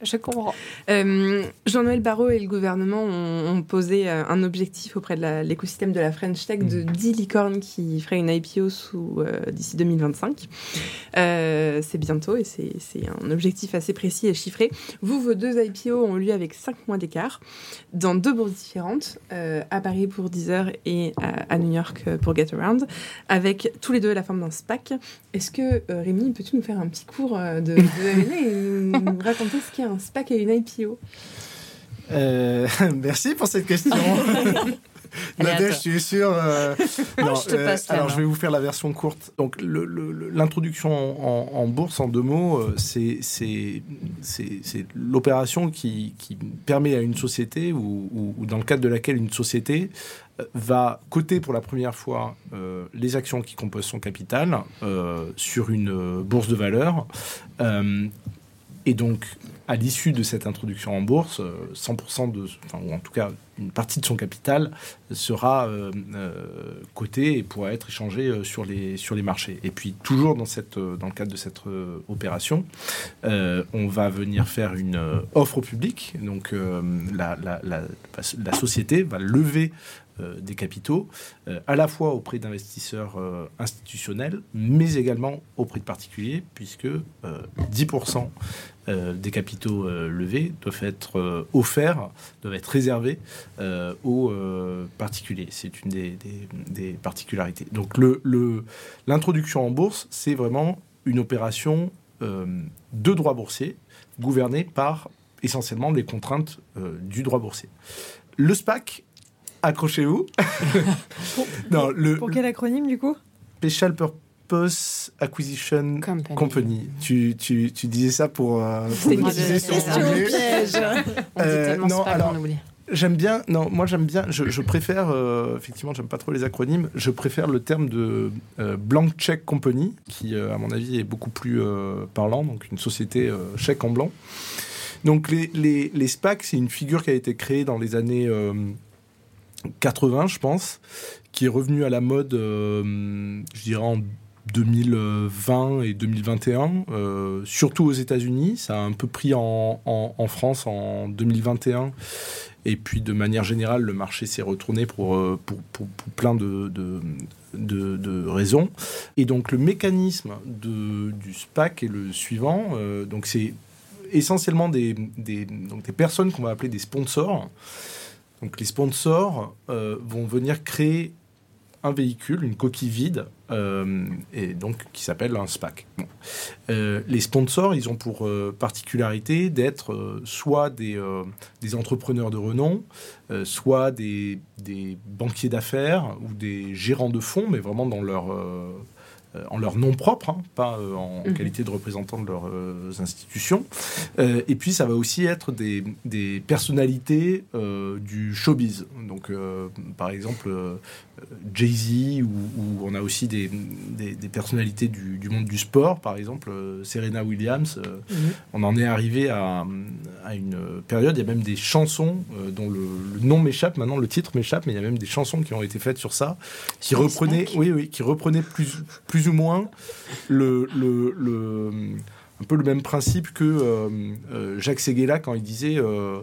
Je comprends. Euh, Jean-Noël Barrot et le gouvernement ont, posé euh, un objectif auprès de l'écosystème de la French Tech de 10 mm. licornes qui feraient une IPO euh, d'ici 2025. c'est bientôt et c'est un objectif assez précis et chiffré. Vous, vos deux IPO ont lieu avec 5 mois d'écart dans deux bourses différentes, à Paris pour Deezer et à, New York pour Get Around, avec tous les deux la forme d'un SPAC. Est-ce que Rémi, peux-tu nous faire un petit cours de, de et nous raconter ce a un SPAC et une IPO euh, Merci pour cette question. Nadège, tu es sûr euh, non, je te euh, passe Alors, je vais vous faire la version courte. Donc, l'introduction en, bourse, en deux mots, c'est l'opération qui, qui, permet à une société, ou, ou, dans le cadre de laquelle une société va coter pour la première fois les actions qui composent son capital sur une bourse de valeur. Et donc, à l'issue de cette introduction en bourse, 100% de, enfin, ou en tout cas une partie de son capital sera euh, euh, coté et pourra être échangé euh, sur les, sur les marchés. Et puis toujours dans, cette, dans le cadre de cette opération, on va venir faire une offre au public. Donc la, la, société va lever euh, des capitaux, euh, à la fois auprès d'investisseurs euh, institutionnels, mais également auprès de particuliers, puisque 10% des capitaux levés doivent être offerts, doivent être réservés aux particuliers. C'est une des, particularités. Donc l'introduction en bourse, c'est vraiment une opération de droit boursier gouvernée par essentiellement les contraintes du droit boursier. Le SPAC accrochez-vous. pour, pour quel acronyme du coup? Special Purpose Acquisition Company. Tu, tu, tu, disais ça pour. Euh, pour piège. euh, non, alors, J'aime bien, non, moi j'aime bien, je, préfère, euh, effectivement, j'aime pas trop les acronymes, je préfère le terme de euh, Blank Check Company, qui, à mon avis, est beaucoup plus parlant, donc une société chèque en blanc. Donc les, les, les SPAC, c'est une figure qui a été créée dans les années 80, je pense, qui est revenu à la mode, euh, je dirais en 2020 et 2021, surtout aux États-Unis. Ça a un peu pris en, France en 2021. Et puis, de manière générale, le marché s'est retourné pour, pour, plein de, de, raisons. Et donc, le mécanisme de, du SPAC est le suivant. donc, c'est essentiellement des, des, donc des personnes qu'on va appeler des sponsors. Donc les sponsors euh, vont venir créer un véhicule, une coquille vide, euh, et donc qui s'appelle un SPAC. Euh, les sponsors, ils ont pour particularité d'être soit des, entrepreneurs de renom, soit des, banquiers d'affaires ou des gérants de fonds, mais vraiment dans leur en leur nom propre, hein, pas euh, en mhm. qualité de représentant de leurs euh, institutions. et puis, ça va aussi être des, des personnalités du showbiz. Donc, par exemple, Jay-Z, ou, on a aussi des, des, personnalités du, du, monde du sport, par exemple, Serena Williams. Mhm. On en est arrivé à, à, une période, il y a même des chansons dont le, nom m'échappe, maintenant le titre m'échappe, mais il y a même des chansons qui ont été faites sur ça, qui reprenaient, oui, oui, qui reprenaient plus, plus ou moins le, un peu le même principe que euh, euh, Jacques Seguela quand il disait euh,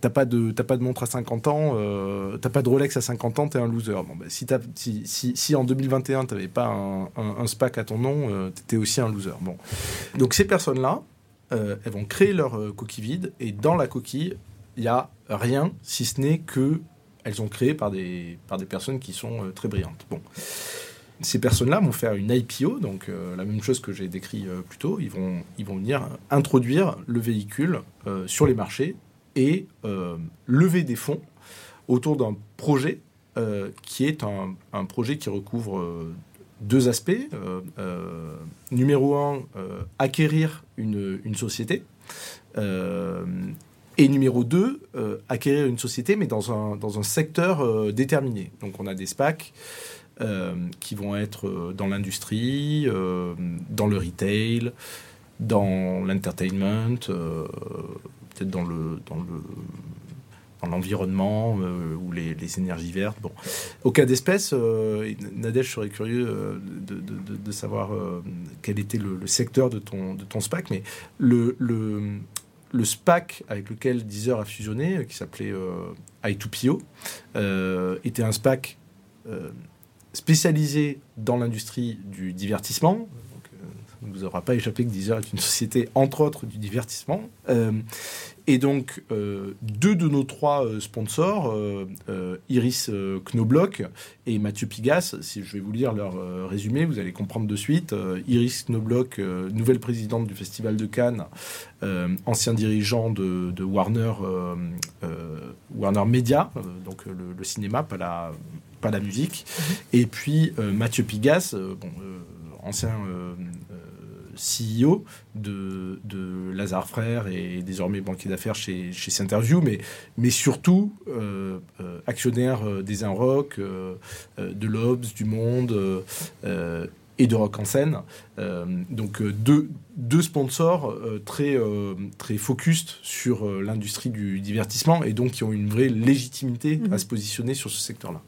t'as pas de montre à 50 ans t'as pas de Rolex à 50 ans t'es un loser. Bon, bah, si, en 2021 t'avais pas un, un, SPAC à ton nom t'étais aussi un loser. Bon. Donc ces personnes là elles vont créer leur coquille vide et dans la coquille il y a rien si ce n'est que elles ont créé par des par des personnes qui sont très brillantes. Bon ces personnes-là vont faire une IPO, donc euh, la même chose que j'ai décrit euh, plus tôt. Ils vont, ils vont venir introduire le véhicule euh, sur les marchés et lever des fonds autour d'un projet qui est un, projet qui recouvre deux aspects. numéro un, acquérir une, une société. et numéro deux, acquérir une société, mais dans un, dans un secteur déterminé. Donc on a des SPAC euh, qui vont être euh, dans l'industrie, euh, dans le retail, dans l'entertainment, peut-être dans le dans le dans l'environnement ou les, énergies vertes. Bon. Au cas d'espèce, Nadège, je serais curieux de, de, de, savoir quel était le, secteur de ton, de ton SPAC, mais le, le, le SPAC avec lequel Deezer a fusionné, qui s'appelait i2PO, était un SPAC spécialisé dans l'industrie du divertissement. Euh, ça ne vous aura pas échappé que Deezer est une société, entre autres, du divertissement. Euh, et donc, euh, deux de nos trois sponsors, Iris Knobloch et Mathieu Pigas, si je vais vous lire leur résumé, vous allez comprendre de suite. Iris Knobloch, nouvelle présidente du Festival de Cannes, ancien dirigeant de, Warner, Warner Media, donc le, cinéma, pas la, pas la musique. Et puis euh, Mathieu Pigas, euh, bon, euh, ancien CEO de, de, Lazare Frères et désormais banquier d'affaires chez, chez Cinterview, mais, mais surtout actionnaire des Inrock, de l'Obs, du Monde et de Rock en scène. donc deux, deux sponsors très, très focus sur l'industrie du divertissement et donc qui ont une vraie légitimité à mhm. se positionner sur ce secteur-là.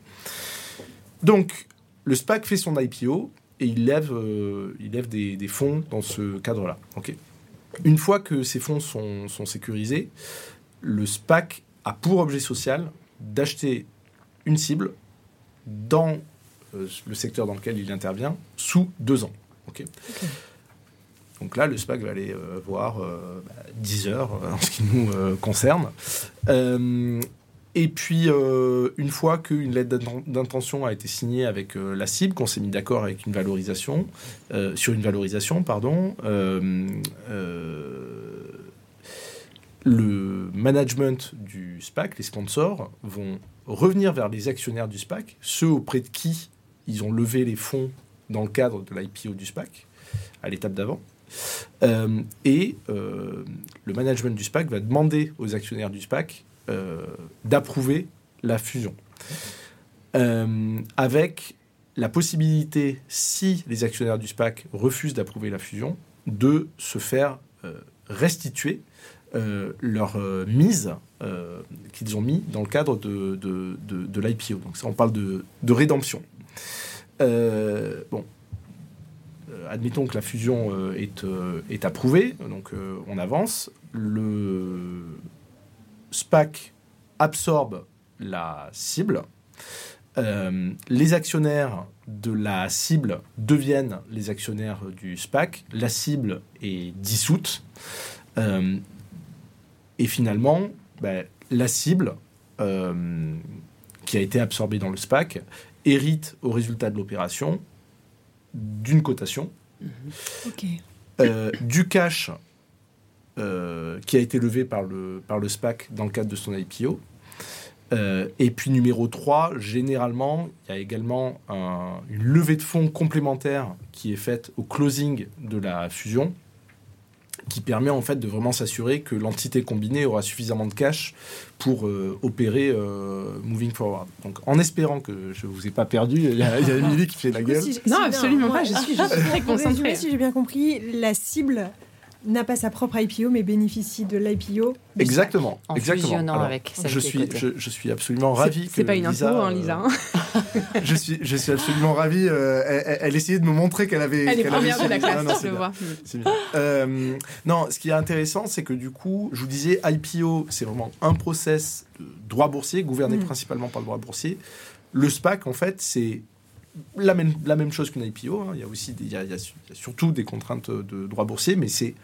Donc, le SPAC fait son IPO et il lève, euh, il lève des, fonds dans ce cadre-là. Une fois que ces fonds sont, sécurisés, le SPAC a pour objet social d'acheter une cible dans euh, le secteur dans lequel il intervient sous deux ans. Donc là, le SPAC va aller euh, voir 10 heures en ce qui nous concerne. Et puis, euh, une fois qu'une lettre d'intention a été signée avec euh, la cible, qu'on s'est mis d'accord avec une valorisation, euh, sur une valorisation, pardon, le management du SPAC, les sponsors, vont revenir vers les actionnaires du SPAC, ceux auprès de qui ils ont levé les fonds dans le cadre de l'IPO du SPAC, à l'étape d'avant. et le management du SPAC va demander aux actionnaires du SPAC d'approuver la fusion. Euh, avec la possibilité, si les actionnaires du SPAC refusent d'approuver la fusion, de se faire euh, restituer leur mise qu'ils ont mis dans le cadre de, l'IPO. Donc ça, on parle de, rédemption. bon, admettons que la fusion est, approuvée, donc on avance. SPAC absorbe la cible. les actionnaires de la cible deviennent les actionnaires du SPAC. La cible est dissoute. et finalement, ben, la cible qui a été absorbée dans le SPAC hérite au résultat de l'opération d'une cotation, mhm. euh, du cash euh, qui a été levé par le, par le SPAC dans le cadre de son IPO. Euh, et puis numéro 3, généralement, il y a également une levée de fonds complémentaire qui est faite au closing de la fusion qui permet en fait de vraiment s'assurer que l'entité combinée aura suffisamment de cash pour euh, opérer euh, moving forward. Donc en espérant que je vous ai pas perdu, il y a, Emily qui fait la gueule. non, absolument pas, je suis très concentrée. Si j'ai bien compris, la cible n'a pas sa propre IPO, mais bénéficie de l'IPO. Exactement. En exactement. avec je suis, je, suis absolument ravi. C'est pas une info, hein, Lisa. Euh, je suis, je suis absolument ravi. Euh, elle, essayait de me montrer qu'elle avait. Elle est première de la classe, non, je le vois. Euh, non, ce qui est intéressant, c'est que du coup, je vous disais, IPO, c'est vraiment un process de droit boursier, gouverné mm. principalement par le droit boursier. Le SPAC, en fait, c'est la même, chose qu'une IPO. Hein. Il y a aussi il, y a, surtout des contraintes de droit boursier, mais c'est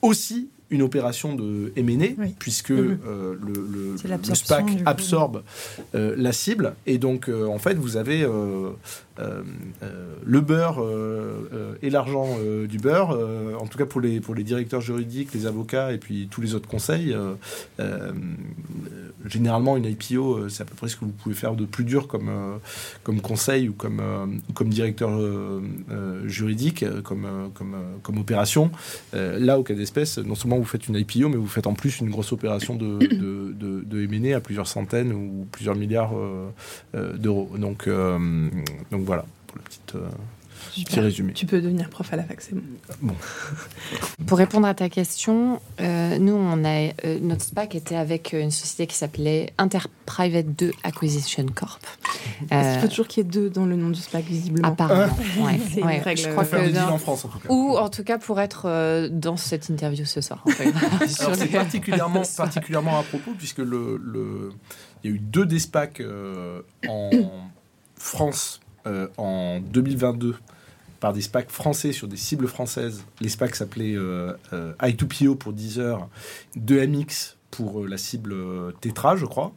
aussi une opération de M&A, puisque mhm. euh, le, le, SPAC absorbe euh, la cible. Et donc, euh, en fait, vous avez le beurre et l'argent du beurre, en tout cas pour les, pour les directeurs juridiques, les avocats et puis tous les autres conseils. généralement, une IPO, c'est à peu près ce que vous pouvez faire de plus dur comme, comme conseil ou comme, comme directeur juridique, comme, comme, comme opération. là, au cas d'espèce, non seulement vous faites une IPO, mais vous faites en plus une grosse opération de, de, de, M&A à plusieurs centaines ou plusieurs milliards euh, euh, d'euros. Donc, euh, donc voilà, pour le petit, petit résumé. Tu peux devenir prof à la fac, c'est bon. Pour répondre à ta question, nous, on a, notre SPAC était avec une société qui s'appelait Interprivate 2 Acquisition Corp. Est-ce qu'il faut toujours qu'il y ait deux dans le nom du SPAC, visiblement Apparemment, ouais. c'est une règle. Je crois que en France, en tout cas. Ou en tout cas pour être euh, dans cette interview ce soir. c'est particulièrement, particulièrement à propos, puisque le, le, il y a eu deux des SPAC euh, en France euh, en 2022 par des SPAC français sur des cibles françaises. Les SPAC s'appelaient I2PO pour Deezer, 2MX pour la cible Tetra, je crois.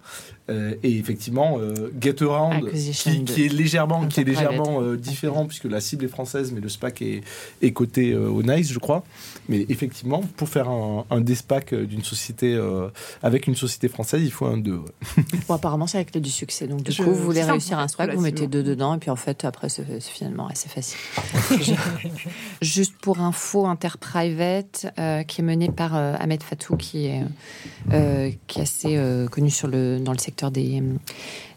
Euh, et effectivement, euh, Get Around, qui, est légèrement, qui est légèrement euh, différent puisque la cible est française, mais le SPAC est, est coté au Nice, je crois. Mais effectivement, pour faire un, un SPAC d'une société avec une société française, il faut un 2. Bon, apparemment, c'est avec le du succès. Donc, du coup, vous voulez réussir un SPAC, vous mettez deux dedans, et puis en fait, après, c'est finalement assez facile. Juste pour info, Interprivate, qui est mené par Ahmed Fatou, qui est, qui est assez connu sur le, dans le secteur des,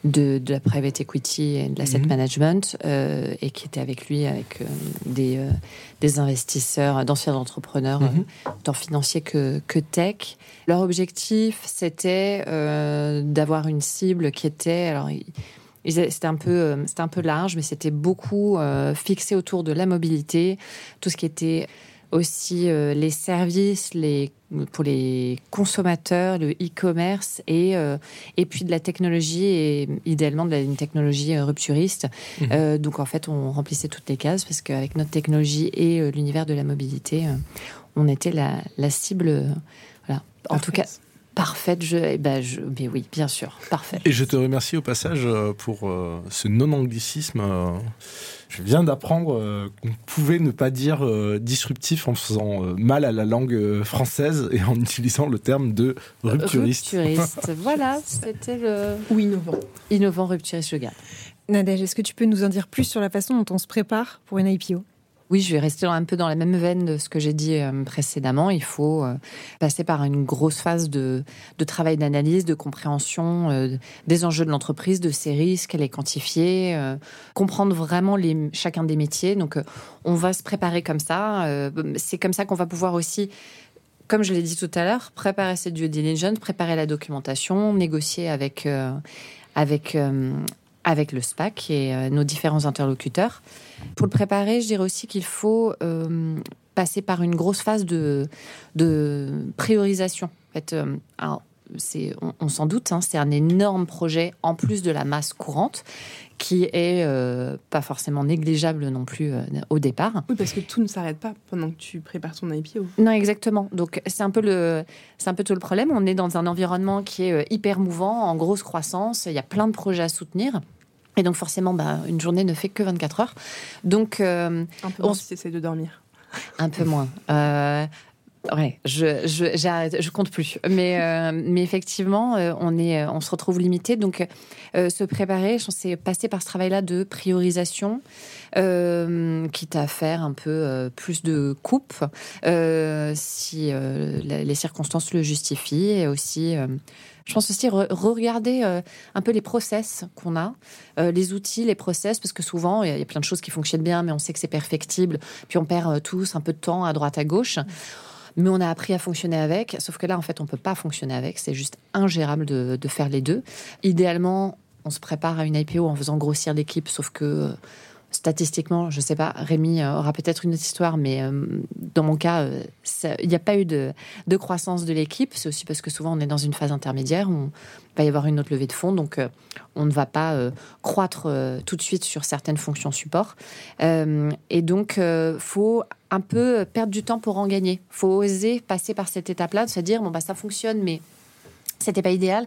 de, la private equity et de l'asset mhm. management, euh, et qui était avec lui, avec euh, des, euh, des investisseurs, d'anciens entrepreneurs, mhm. tant financiers que, que tech. Leur objectif, c'était d'avoir une cible qui était... Alors, c'était un peu, c'était un peu large, mais c'était beaucoup fixé autour de la mobilité, tout ce qui était aussi les services, les pour les consommateurs, le e-commerce et, euh, et puis de la technologie et idéalement de la, une technologie euh, rupturiste. Mhm. Euh, donc en fait, on remplissait toutes les cases parce qu'avec notre technologie et l'univers de la mobilité, on était la, la cible. voilà. En tout cas, parfaite. Je, eh ben je, mais oui, bien sûr, parfait. Et je te remercie au passage pour ce non-anglicisme. Je viens d'apprendre euh, qu'on pouvait ne pas dire euh, disruptif en faisant euh, mal à la langue française et en utilisant le terme de rupturiste. Rupturiste, voilà, c'était le... Ou innovant. Innovant, rupturiste, je garde. Nadège, est-ce que tu peux nous en dire plus sur la façon dont on se prépare pour une IPO oui, je vais rester un peu dans la même veine de ce que j'ai dit euh, précédemment. Il faut euh, passer par une grosse phase de, travail d'analyse, de compréhension euh, des enjeux de l'entreprise, de ses risques, les quantifier, comprendre vraiment chacun des métiers. Donc, on va se préparer comme ça. C'est comme ça qu'on va pouvoir aussi comme je l'ai dit tout à l'heure, préparer cette due diligence, préparer la documentation, négocier avec, avec avec le SPAC et nos différents interlocuteurs. Pour le préparer, je dirais aussi qu'il faut passer par une grosse phase de, de priorisation. En fait, alors, on, s'en doute, hein, c'est un énorme projet en plus de la masse courante qui est euh, pas forcément négligeable non plus euh, au départ. Oui, parce que tout ne s'arrête pas pendant que tu prépares ton IPO. Non, exactement. Donc c'est un peu le, c'est un peu tout le problème. On est dans un environnement qui est euh, hyper mouvant, en grosse croissance. Il y a plein de projets à soutenir. Et donc forcément, bah, une journée ne fait que 24 heures. Donc un peu on si de dormir. Un peu moins. Ouais, je, je, j'arrête, je compte plus. Mais, euh, mais effectivement, euh, on, est, euh, on se retrouve limité. Donc, se préparer, c'est passer par ce travail-là de priorisation, quitte à faire un peu plus de coupe, si les circonstances le justifient. Et aussi, je pense aussi regarder un peu les process qu'on a, les outils, les process, parce que souvent, il y, a plein de choses qui fonctionnent bien, mais on sait que c'est perfectible. Puis on perd tous un peu de temps à droite, à gauche mais on a appris à fonctionner avec. Sauf que là, en fait, on peut pas fonctionner avec. C'est juste ingérable de, faire les deux. Idéalement, on se prépare à une IPO en faisant grossir l'équipe, sauf que statistiquement, je sais pas, Rémi euh, aura peut-être une autre histoire, mais euh, dans mon cas, euh, il n'y a pas eu de, croissance de l'équipe. C'est aussi parce que souvent on est dans une phase intermédiaire, on va y avoir une autre levée de fonds, donc on ne va pas croître tout de suite sur certaines fonctions support. et donc, faut un peu perdre du temps pour en gagner. Faut oser passer par cette étape-là, de se dire bon bah ça fonctionne, mais c'était pas idéal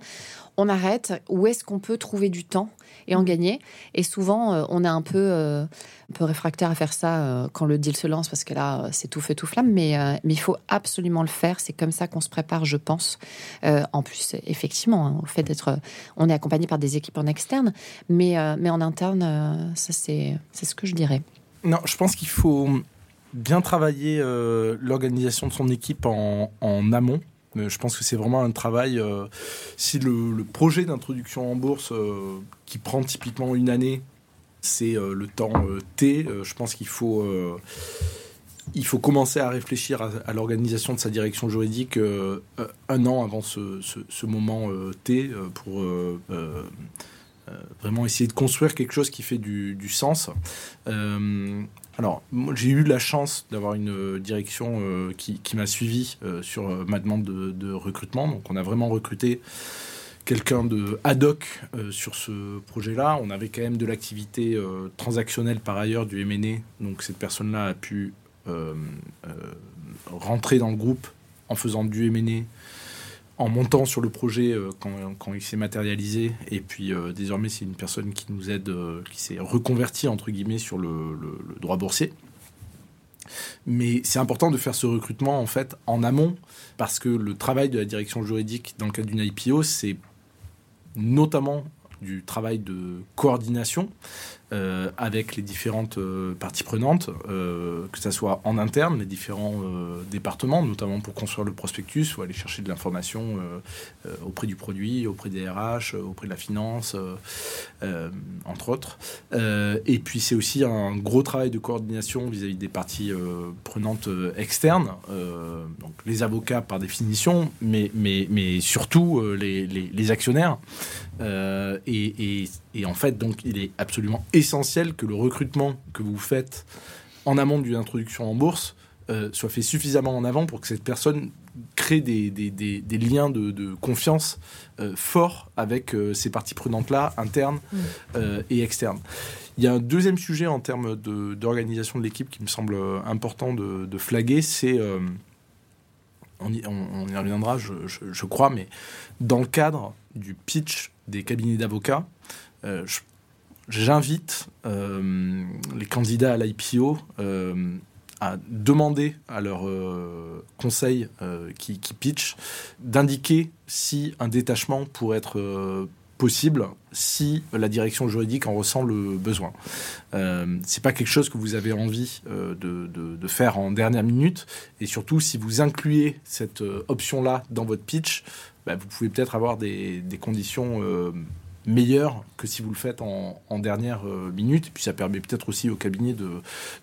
on arrête, où est-ce qu'on peut trouver du temps et en gagner? Et souvent, euh, on est un peu, euh, un peu réfractaire à faire ça euh, quand le deal se lance, parce que là, c'est tout fait, tout flamme, mais, mais il faut absolument le faire. C'est comme ça qu'on se prépare, je pense. en plus, effectivement, hein, au fait d'être... on est accompagné par des équipes en externe, mais, mais en interne, ça, c'est ce que je dirais. Non, je pense qu'il faut bien travailler l'organisation de son équipe en, en amont je pense que c'est vraiment un travail. Euh, si le, projet d'introduction en bourse, euh, qui prend typiquement une année, c'est euh, le temps T, je pense qu'il faut, faut commencer à réfléchir à, l'organisation de sa direction juridique un an avant ce, ce moment T pour vraiment essayer de construire quelque chose qui fait du, du sens. Alors, j'ai eu la chance d'avoir une euh, direction euh, qui, m'a suivi euh, sur ma demande de, recrutement. Donc, on a vraiment recruté quelqu'un de ad hoc sur ce projet-là. On avait quand même de l'activité transactionnelle par ailleurs, du M&A. Donc, cette personne-là a pu rentrer dans le groupe en faisant du M&A en montant sur le projet euh, quand, il s'est matérialisé. Et puis euh, désormais, c'est une personne qui nous aide, euh, qui s'est reconvertie entre guillemets sur le, droit boursier. Mais c'est important de faire ce recrutement en fait en amont parce que le travail de la direction juridique dans le cadre d'une IPO, c'est notamment du travail de coordination euh, avec les différentes euh, parties prenantes, euh, que ce soit en interne, les différents départements, notamment pour construire le prospectus ou aller chercher de l'information auprès du produit, auprès des RH, auprès de la finance, entre autres. et puis c'est aussi un gros travail de coordination vis-à-vis des parties prenantes externes, donc les avocats par définition, mais, mais, mais surtout les, les, actionnaires. Et, et, et, en fait, donc, il est absolument essentiel que le recrutement que vous faites en amont d'une introduction en bourse euh, soit fait suffisamment en avant pour que cette personne crée des, des, des, liens de, de confiance euh, forts avec euh, ces parties prenantes-là, internes mmh. et externes. Il y a un deuxième sujet en termes d'organisation de, l'équipe qui me semble important de, de flaguer, c'est, on, y, on, y reviendra je, je, je, crois, mais dans le cadre du pitch des cabinets d'avocats, j'invite euh, les candidats à l'IPO euh, à demander à leur euh, conseil qui, pitch d'indiquer si un détachement pourrait être possible si la direction juridique en ressent le besoin. Euh, c'est pas quelque chose que vous avez envie de, de, faire en dernière minute et surtout si vous incluez cette option là dans votre pitch, bah, vous pouvez peut-être avoir des, conditions meilleur que si vous le faites en, dernière euh, minute. puis ça permet peut-être aussi au cabinet de,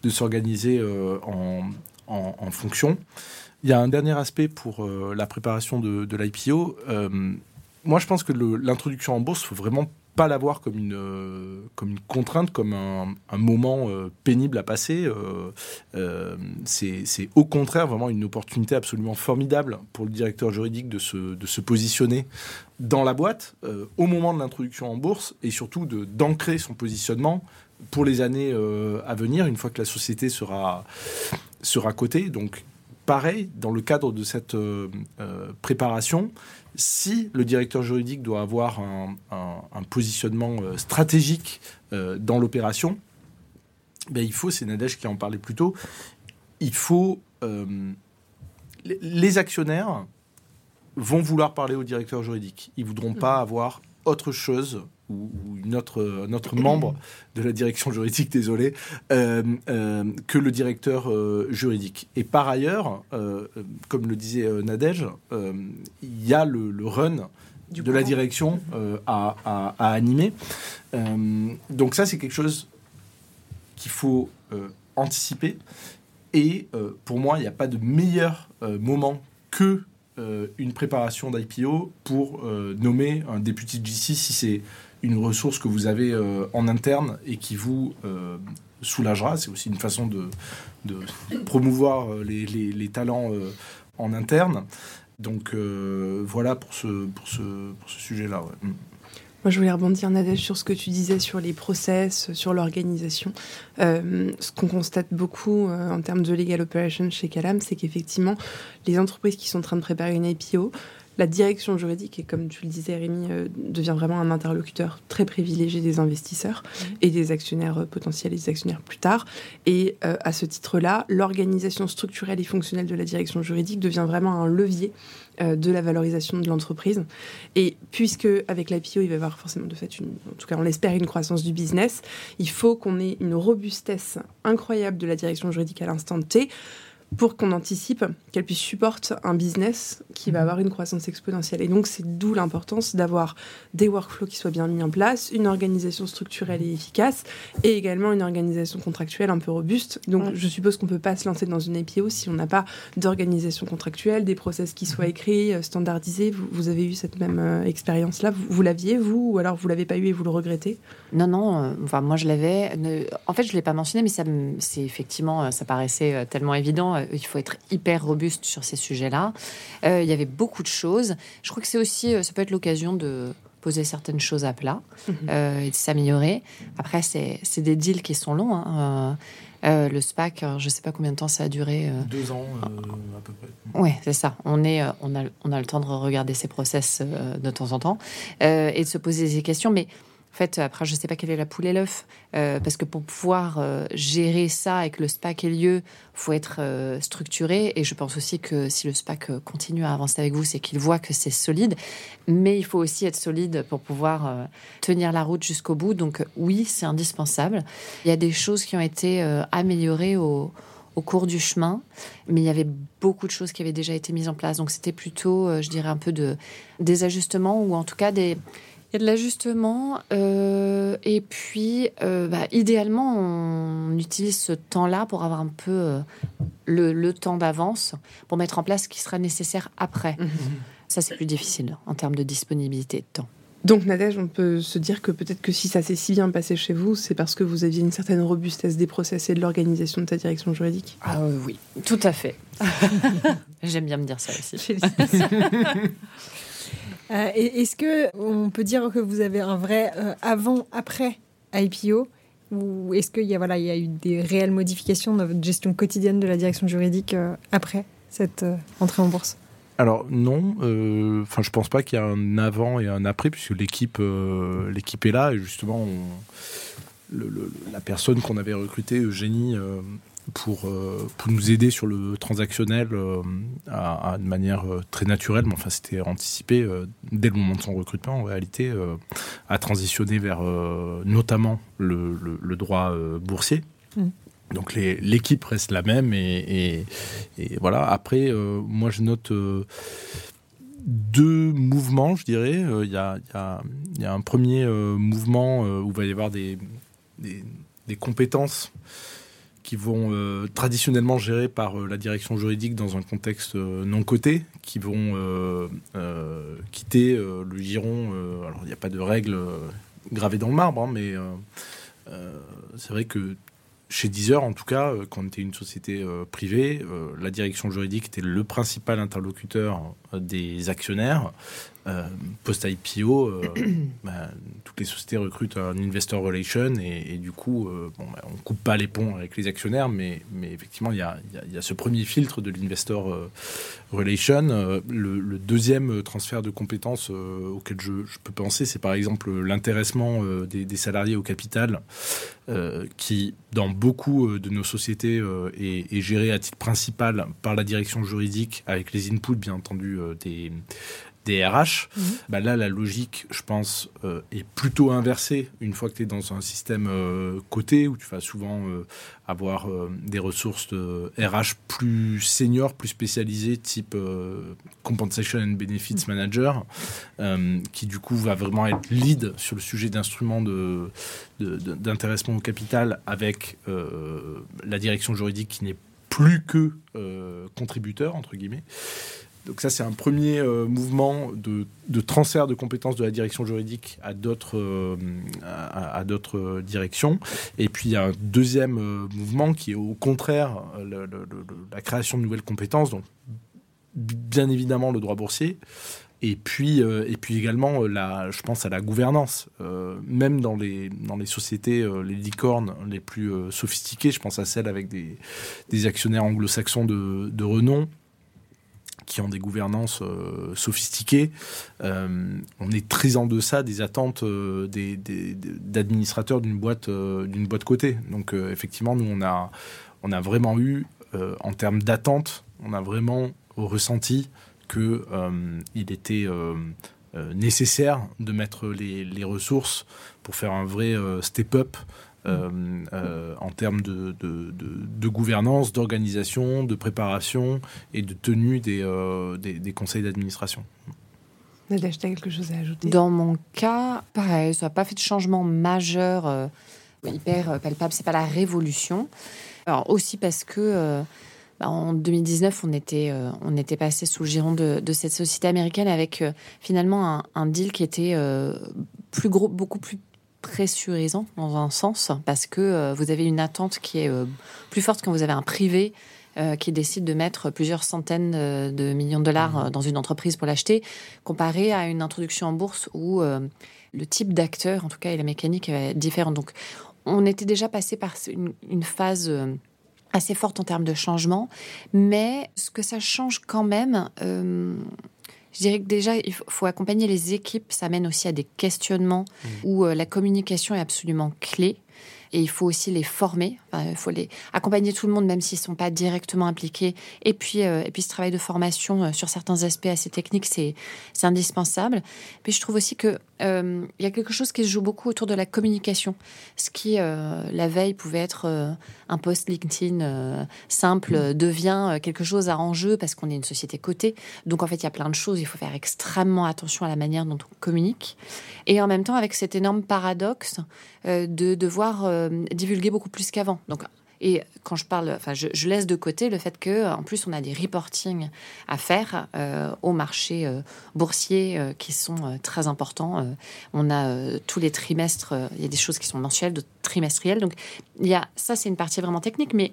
de s'organiser euh, en, en, fonction. Il y a un dernier aspect pour euh, la préparation de, de l'IPO. moi, je pense que l'introduction en bourse, il faut vraiment pas la voir comme une, euh, comme une contrainte, comme un, moment euh, pénible à passer. Euh, c'est au contraire vraiment une opportunité absolument formidable pour le directeur juridique de se, de se positionner dans la boîte au moment de l'introduction en bourse et surtout d'ancrer son positionnement pour les années à venir, une fois que la société sera, sera cotée. Donc pareil, dans le cadre de cette préparation, si le directeur juridique doit avoir un, positionnement euh, stratégique euh, dans l'opération, ben il faut, c'est Nadège qui en parlait plus tôt, il faut... Euh, les actionnaires vont vouloir parler au directeur juridique. Ils voudront pas avoir autre chose ou, une autre, un autre membre de la direction juridique, désolé, euh, euh, que le directeur euh, juridique. Et par ailleurs, comme le disait Nadège, il y a le, run de la direction à, à, animer. donc ça, c'est quelque chose qu'il faut anticiper. Et pour moi, il n'y a pas de meilleur moment que une préparation d'IPO pour nommer un député de GC si c'est une ressource que vous avez euh, en interne et qui vous euh, soulagera. C'est aussi une façon de, promouvoir euh, les, talents en interne. Donc voilà pour ce, pour ce, pour ce sujet-là. Mm. Moi, je voulais rebondir, Nadège, sur ce que tu disais sur les process, sur l'organisation. ce qu'on constate beaucoup en termes de legal operation chez Calam, c'est qu'effectivement, les entreprises qui sont en train de préparer une IPO, la direction juridique, et comme tu le disais, Rémi, euh, devient vraiment un interlocuteur très privilégié des investisseurs mmh. et des actionnaires euh, potentiels et des actionnaires plus tard. Et euh, à ce titre-là, l'organisation structurelle et fonctionnelle de la direction juridique devient vraiment un levier de la valorisation de l'entreprise. Et puisque avec l'IPO, il va y avoir forcément de fait, une, en tout cas on l'espère, une croissance du business, il faut qu'on ait une robustesse incroyable de la direction juridique à l'instant T pour qu'on anticipe, qu'elle puisse supporter un business qui va avoir une croissance exponentielle. Et donc, c'est d'où l'importance d'avoir des workflows qui soient bien mis en place, une organisation structurelle et efficace, et également une organisation contractuelle un peu robuste. Donc, je suppose qu'on ne peut pas se lancer dans une APO si on n'a pas d'organisation contractuelle, des process qui soient écrits, euh, standardisés. Vous, avez eu cette même euh, expérience-là vous, l'aviez, vous, ou alors vous l'avez pas eu et vous le regrettez? Non, non. Euh, enfin, moi, je l'avais. En fait, je ne l'ai pas mentionné, mais ça, c'est effectivement, ça paraissait tellement évident euh, il faut être hyper robuste sur ces sujets-là. Euh, il y avait beaucoup de choses. Je crois que c'est aussi, euh, ça peut être l'occasion de poser certaines choses à plat mhm. et de s'améliorer. Après, c'est des deals qui sont longs. Hein. le SPAC, je ne sais pas combien de temps ça a duré. Deux ans à peu près. Oui, c'est ça. On, est, on, a, on a le temps de regarder ces process de temps en temps et de se poser des questions. Mais en fait, après, je ne sais pas quelle est la poule et l'œuf, euh, parce que pour pouvoir euh, gérer ça et que le SPAC ait lieu, faut être euh, structuré. Et je pense aussi que si le SPAC continue à avancer avec vous, c'est qu'il voit que c'est solide. Mais il faut aussi être solide pour pouvoir tenir la route jusqu'au bout. Donc oui, c'est indispensable. Il y a des choses qui ont été améliorées au, cours du chemin, mais il y avait beaucoup de choses qui avaient déjà été mises en place. Donc c'était plutôt, je dirais, un peu de des ajustements ou en tout cas des il y a de l'ajustement. Euh, et puis, euh, bah, idéalement, on utilise ce temps-là pour avoir un peu euh, le, temps d'avance pour mettre en place ce qui sera nécessaire après. Mhm. Ça, c'est plus difficile en termes de disponibilité de temps. Donc Nadège, on peut se dire que peut-être que si ça s'est si bien passé chez vous, c'est parce que vous aviez une certaine robustesse des process et de l'organisation de ta direction juridique? Ah oui, tout à fait. J'aime bien me dire ça aussi. Euh, est-ce que on peut dire que vous avez un vrai euh, avant-après IPO ou est-ce qu'il y a voilà il y a eu des réelles modifications dans votre gestion quotidienne de la direction juridique euh, après cette entrée en bourse? Alors non, enfin je pense pas qu'il y a un avant et un après puisque l'équipe l'équipe est là et justement la personne qu'on avait recrutée Eugénie pour, euh, pour nous aider sur le transactionnel euh, à, de manière euh, très naturelle, mais enfin c'était anticipé dès le moment de son recrutement en réalité, à transitionner vers notamment le, le, droit boursier. Mmh. Donc l'équipe reste la même et, et, voilà. Après, moi je note deux mouvements, je dirais. Il y, a, y, a, y, a, un premier mouvement où il va y avoir des, des, des compétences qui vont euh, traditionnellement gérer par euh, la direction juridique dans un contexte euh, non coté, qui vont quitter le giron. alors il n'y a pas de règle gravé dans le marbre, hein, mais c'est vrai que chez Deezer, en tout cas, quand on était une société privée, la direction juridique était le principal interlocuteur des actionnaires. Euh, post-IPO, euh, bah, toutes les sociétés recrutent un investor relation et, du coup, euh, bon, bah, on coupe pas les ponts avec les actionnaires, mais, mais effectivement, il y a, y a, ce premier filtre de l'investor relation. Le, deuxième transfert de compétences auquel je, peux penser, c'est par exemple l'intéressement des, salariés au capital, qui, dans beaucoup de nos sociétés, est, est, géré à titre principal par la direction juridique, avec les inputs, bien entendu, des des RH, mhm. bah là, la logique, je pense, euh, est plutôt inversée une fois que tu es dans un système euh, coté où tu vas souvent euh, avoir des ressources de RH plus seniors, plus spécialisées, type Compensation and Benefits mhm. Manager, qui du coup va vraiment être lead sur le sujet d'instruments d'intéressement de, au capital avec la direction juridique qui n'est plus que contributeur, entre guillemets. Donc ça, c'est un premier euh, mouvement de, transfert de compétences de la direction juridique à d'autres euh, d'autres directions. Et puis il y a un deuxième euh, mouvement qui est au contraire la création de nouvelles compétences. Donc bien évidemment le droit boursier. Et puis, et puis également, la, je pense à la gouvernance. même dans les, dans les sociétés, les licornes les plus sophistiquées, je pense à celles avec des, actionnaires anglo-saxons de renom, qui ont des gouvernances euh, sophistiquées. Euh, on est très en deçà des attentes euh, d'administrateurs d'une boîte, d'une boîte cotée. Donc effectivement, nous, on a, on a vraiment eu, en termes d'attente, on a vraiment ressenti qu'il était nécessaire de mettre les, ressources pour faire un vrai step-up en termes de, de, gouvernance, d'organisation, de préparation et de tenue des, euh, des, conseils d'administration. Nadège, tu as quelque chose à ajouter? Dans mon cas, pareil, ça n'a pas fait de changement majeur hyper palpable. C'est pas la révolution. Alors aussi parce que bah, en 2019, on était, on était passé sous le giron de, cette société américaine avec finalement un, un, deal qui était plus gros, beaucoup plus pressurisant dans un sens parce que euh, vous avez une attente qui est euh, plus forte quand vous avez un privé euh, qui décide de mettre plusieurs centaines de millions de dollars mmh. dans une entreprise pour l'acheter, comparé à une introduction en bourse où le type d'acteur, en tout cas, et la mécanique est différente. Donc, on était déjà passé par une, une phase assez forte en termes de changement, mais ce que ça change quand même, je dirais que déjà, il faut accompagner les équipes. Ça mène aussi à des questionnements mmh. où euh, la communication est absolument clé et il faut aussi les former. il faut les accompagner tout le monde, même s'ils ne sont pas directement impliqués. Et puis, euh, et puis ce travail de formation euh, sur certains aspects assez techniques, c'est indispensable. Puis je trouve aussi que euh, il y a quelque chose qui se joue beaucoup autour de la communication. Ce qui, la veille, pouvait être un post LinkedIn simple, devient quelque chose à enjeu parce qu'on est une société cotée. Donc, en fait, il y a plein de choses. Il faut faire extrêmement attention à la manière dont on communique. Et en même temps, avec cet énorme paradoxe de devoir divulguer beaucoup plus qu'avant. Donc, et quand je parle, enfin, je, laisse de côté le fait que, en plus, on a des reporting à faire euh, au marché euh, boursier euh, qui sont très importants. on a tous les trimestres, il y a des choses qui sont mensuelles, d'autres trimestrielles. Donc, il y a ça, c'est une partie vraiment technique, mais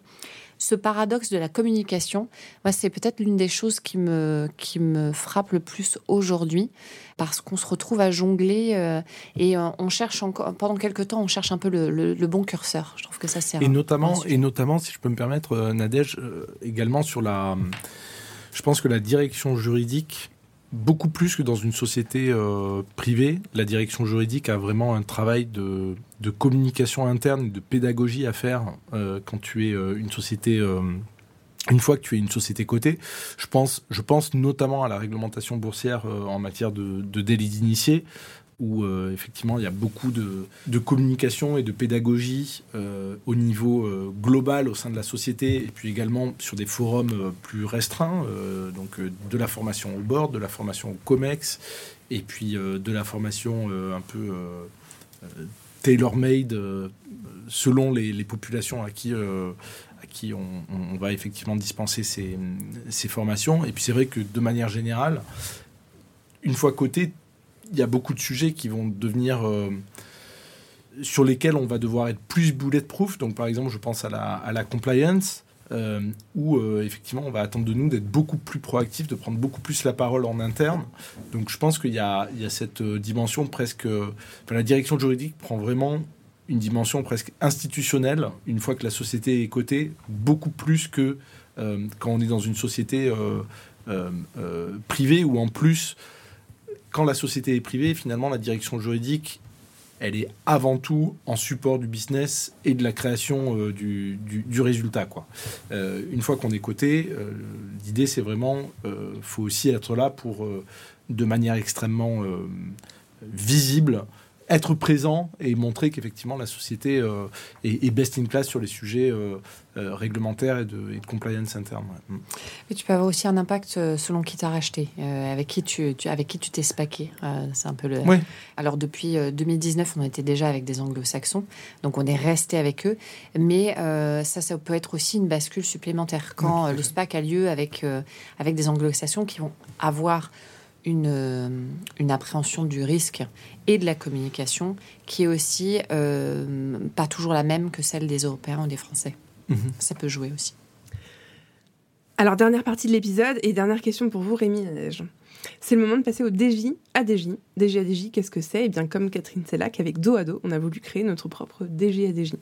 ce paradoxe de la communication, moi, c'est peut-être l'une des choses qui me, qui me frappe le plus aujourd'hui, parce qu'on se retrouve à jongler euh, et euh, on cherche encore, pendant quelques temps, on cherche un peu le, bon curseur. Je trouve que ça c'est et notamment et notamment, si je peux me permettre, euh, Nadège, également sur la, je pense que la direction juridique beaucoup plus que dans une société euh, privée, la direction juridique a vraiment un travail de, communication interne, de pédagogie à faire euh, quand tu es euh, une société. une fois que tu es une société cotée, je pense, notamment à la réglementation boursière en matière de, de délit d'initié où euh, effectivement il y a beaucoup de, communication et de pédagogie euh, au niveau euh, global au sein de la société et puis également sur des forums plus restreints, donc de la formation au board, de la formation au COMEX et puis de la formation un peu tailor-made selon les, populations à qui qui on, va effectivement dispenser ces, ces formations. Et puis c'est vrai que de manière générale, une fois coté, il y a beaucoup de sujets qui vont devenir euh, sur lesquels on va devoir être plus bulletproof. Donc, par exemple, je pense à la, compliance, euh, où euh, effectivement, on va attendre de nous d'être beaucoup plus proactif, de prendre beaucoup plus la parole en interne. Donc, je pense qu'il y, a, cette dimension presque. La direction juridique prend vraiment une dimension presque institutionnelle une fois que la société est cotée, beaucoup plus que quand on est dans une société privée où en plus quand la société est privée, finalement, la direction juridique elle est avant tout en support du business et de la création euh, du, résultat. Quoi. Euh, une fois qu'on est coté, euh, l'idée c'est vraiment, faut aussi être là pour, de manière extrêmement visible, être présent et montrer qu'effectivement la société euh, est, best in class sur les sujets euh, euh, réglementaires et de, compliance interne. Mm. Mais tu peux avoir aussi un impact selon qui t'a racheté, avec qui tu, avec qui tu t'es spacké. c'est un peu le. Alors depuis 2019, on était déjà avec des Anglo-Saxons, donc on est resté avec eux. Mais ça, ça peut être aussi une bascule supplémentaire quand le SPAC a lieu avec avec des Anglo-Saxons qui vont avoir une, euh, une appréhension du risque et de la communication qui est aussi euh, pas toujours la même que celle des Européens ou des Français. Mhm. Ça peut jouer aussi. Alors, dernière partie de l'épisode et dernière question pour vous, Rémi C'est le moment de passer au DJ à DJ. DJ à DJ, qu'est-ce que c'est? Eh bien, comme Catherine Sellac, avec dos à dos, on a voulu créer notre propre DJ à DJ.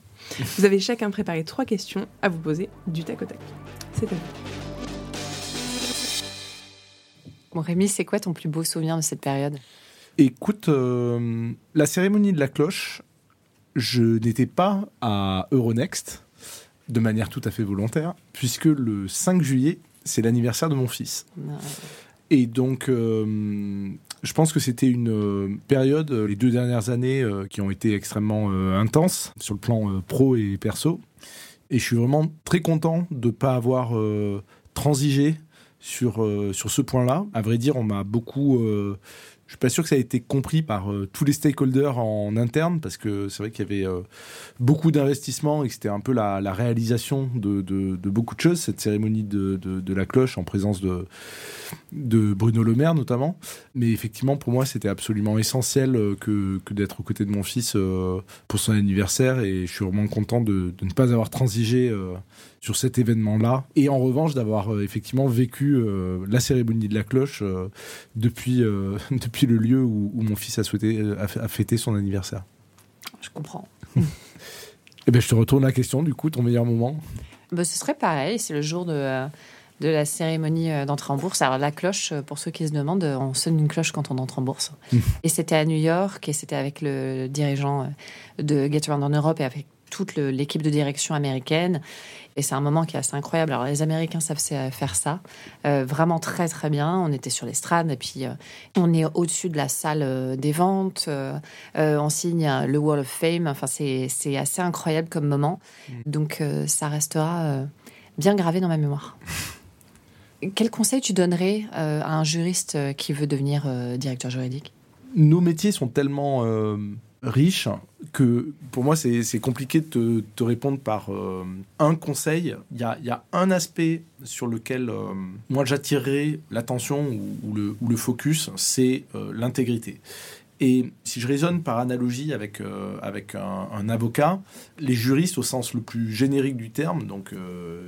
Vous avez chacun préparé trois questions à vous poser du tac au tac. C'est à vous. Bon, Rémi, c'est quoi ton plus beau souvenir de cette période? Écoute, euh, la cérémonie de la cloche, je n'étais pas à Euronext de manière tout à fait volontaire, puisque le 5 juillet, c'est l'anniversaire de mon fils. Et donc, euh, je pense que c'était une euh, période, les deux dernières années, qui ont été extrêmement intenses sur le plan pro et perso. Et je suis vraiment très content de ne pas avoir transigé sur, euh, sur ce point-là. À vrai dire, on m'a beaucoup. Euh, je suis pas sûr que ça a été compris par euh, tous les stakeholders en interne, parce que c'est vrai qu'il y avait beaucoup d'investissements et que c'était un peu la, réalisation de, de, beaucoup de choses, cette cérémonie de, de, la cloche en présence de, de Bruno Le Maire notamment. Mais effectivement, pour moi, c'était absolument essentiel que, que d'être aux côtés de mon fils pour son anniversaire et je suis vraiment content de, ne pas avoir transigé sur cet événement-là. Et en revanche, d'avoir euh, effectivement vécu euh, la cérémonie de la cloche euh, depuis, depuis le lieu où, mon fils a, souhaité, a, fêté son anniversaire. Je comprends. Eh ben, je te retourne la question, du coup, ton meilleur moment bah, Ce serait pareil, c'est le jour de, de la cérémonie d'entrée en bourse. Alors, la cloche, pour ceux qui se demandent, on sonne une cloche quand on entre en bourse. Mmh. Et c'était à New York, et c'était avec le dirigeant de Get Around en Europe et avec toute l'équipe de direction américaine. Et c'est un moment qui est assez incroyable. Alors, les Américains savent faire ça euh, vraiment très, très bien. On était sur l'estrade et puis euh, on est au-dessus de la salle euh, des ventes. on signe le Wall of Fame. Enfin, c'est assez incroyable comme moment. Mm. Donc, ça restera bien gravé dans ma mémoire. Quel conseil tu donnerais à un juriste qui veut devenir directeur juridique? Nos métiers sont tellement riche que pour moi c'est compliqué de te, répondre par euh, un conseil. Il y a, un aspect sur lequel euh, moi j'attirerai l'attention ou, le, ou, le, focus, c'est euh, l'intégrité. Et si je raisonne par analogie avec, avec un, avocat, les juristes au sens le plus générique du terme, donc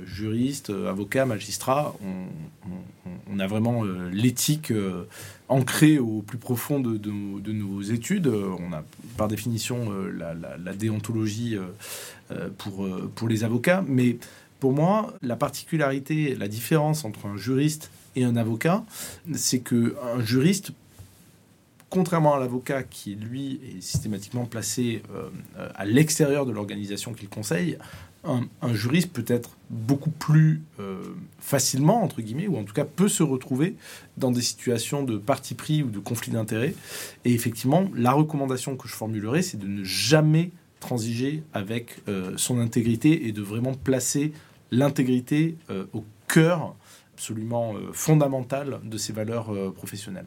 juristes, avocats, magistrats, on, a vraiment l'éthique ancré au plus profond de, nos études. On a par définition euh, la, déontologie euh, euh, pour, pour les avocats, mais pour moi, la particularité, la différence entre un juriste et un avocat, c'est que un juriste contrairement à l'avocat qui, lui, est systématiquement placé à l'extérieur de l'organisation qu'il conseille, un, juriste peut être beaucoup plus euh, facilement, entre guillemets, ou en tout cas peut se retrouver dans des situations de parti pris ou de conflit d'intérêts. Et effectivement, la recommandation que je formulerai, c'est de ne jamais transiger avec euh, son intégrité et de vraiment placer l'intégrité euh, au cœur absolument fondamental de ses valeurs professionnelles.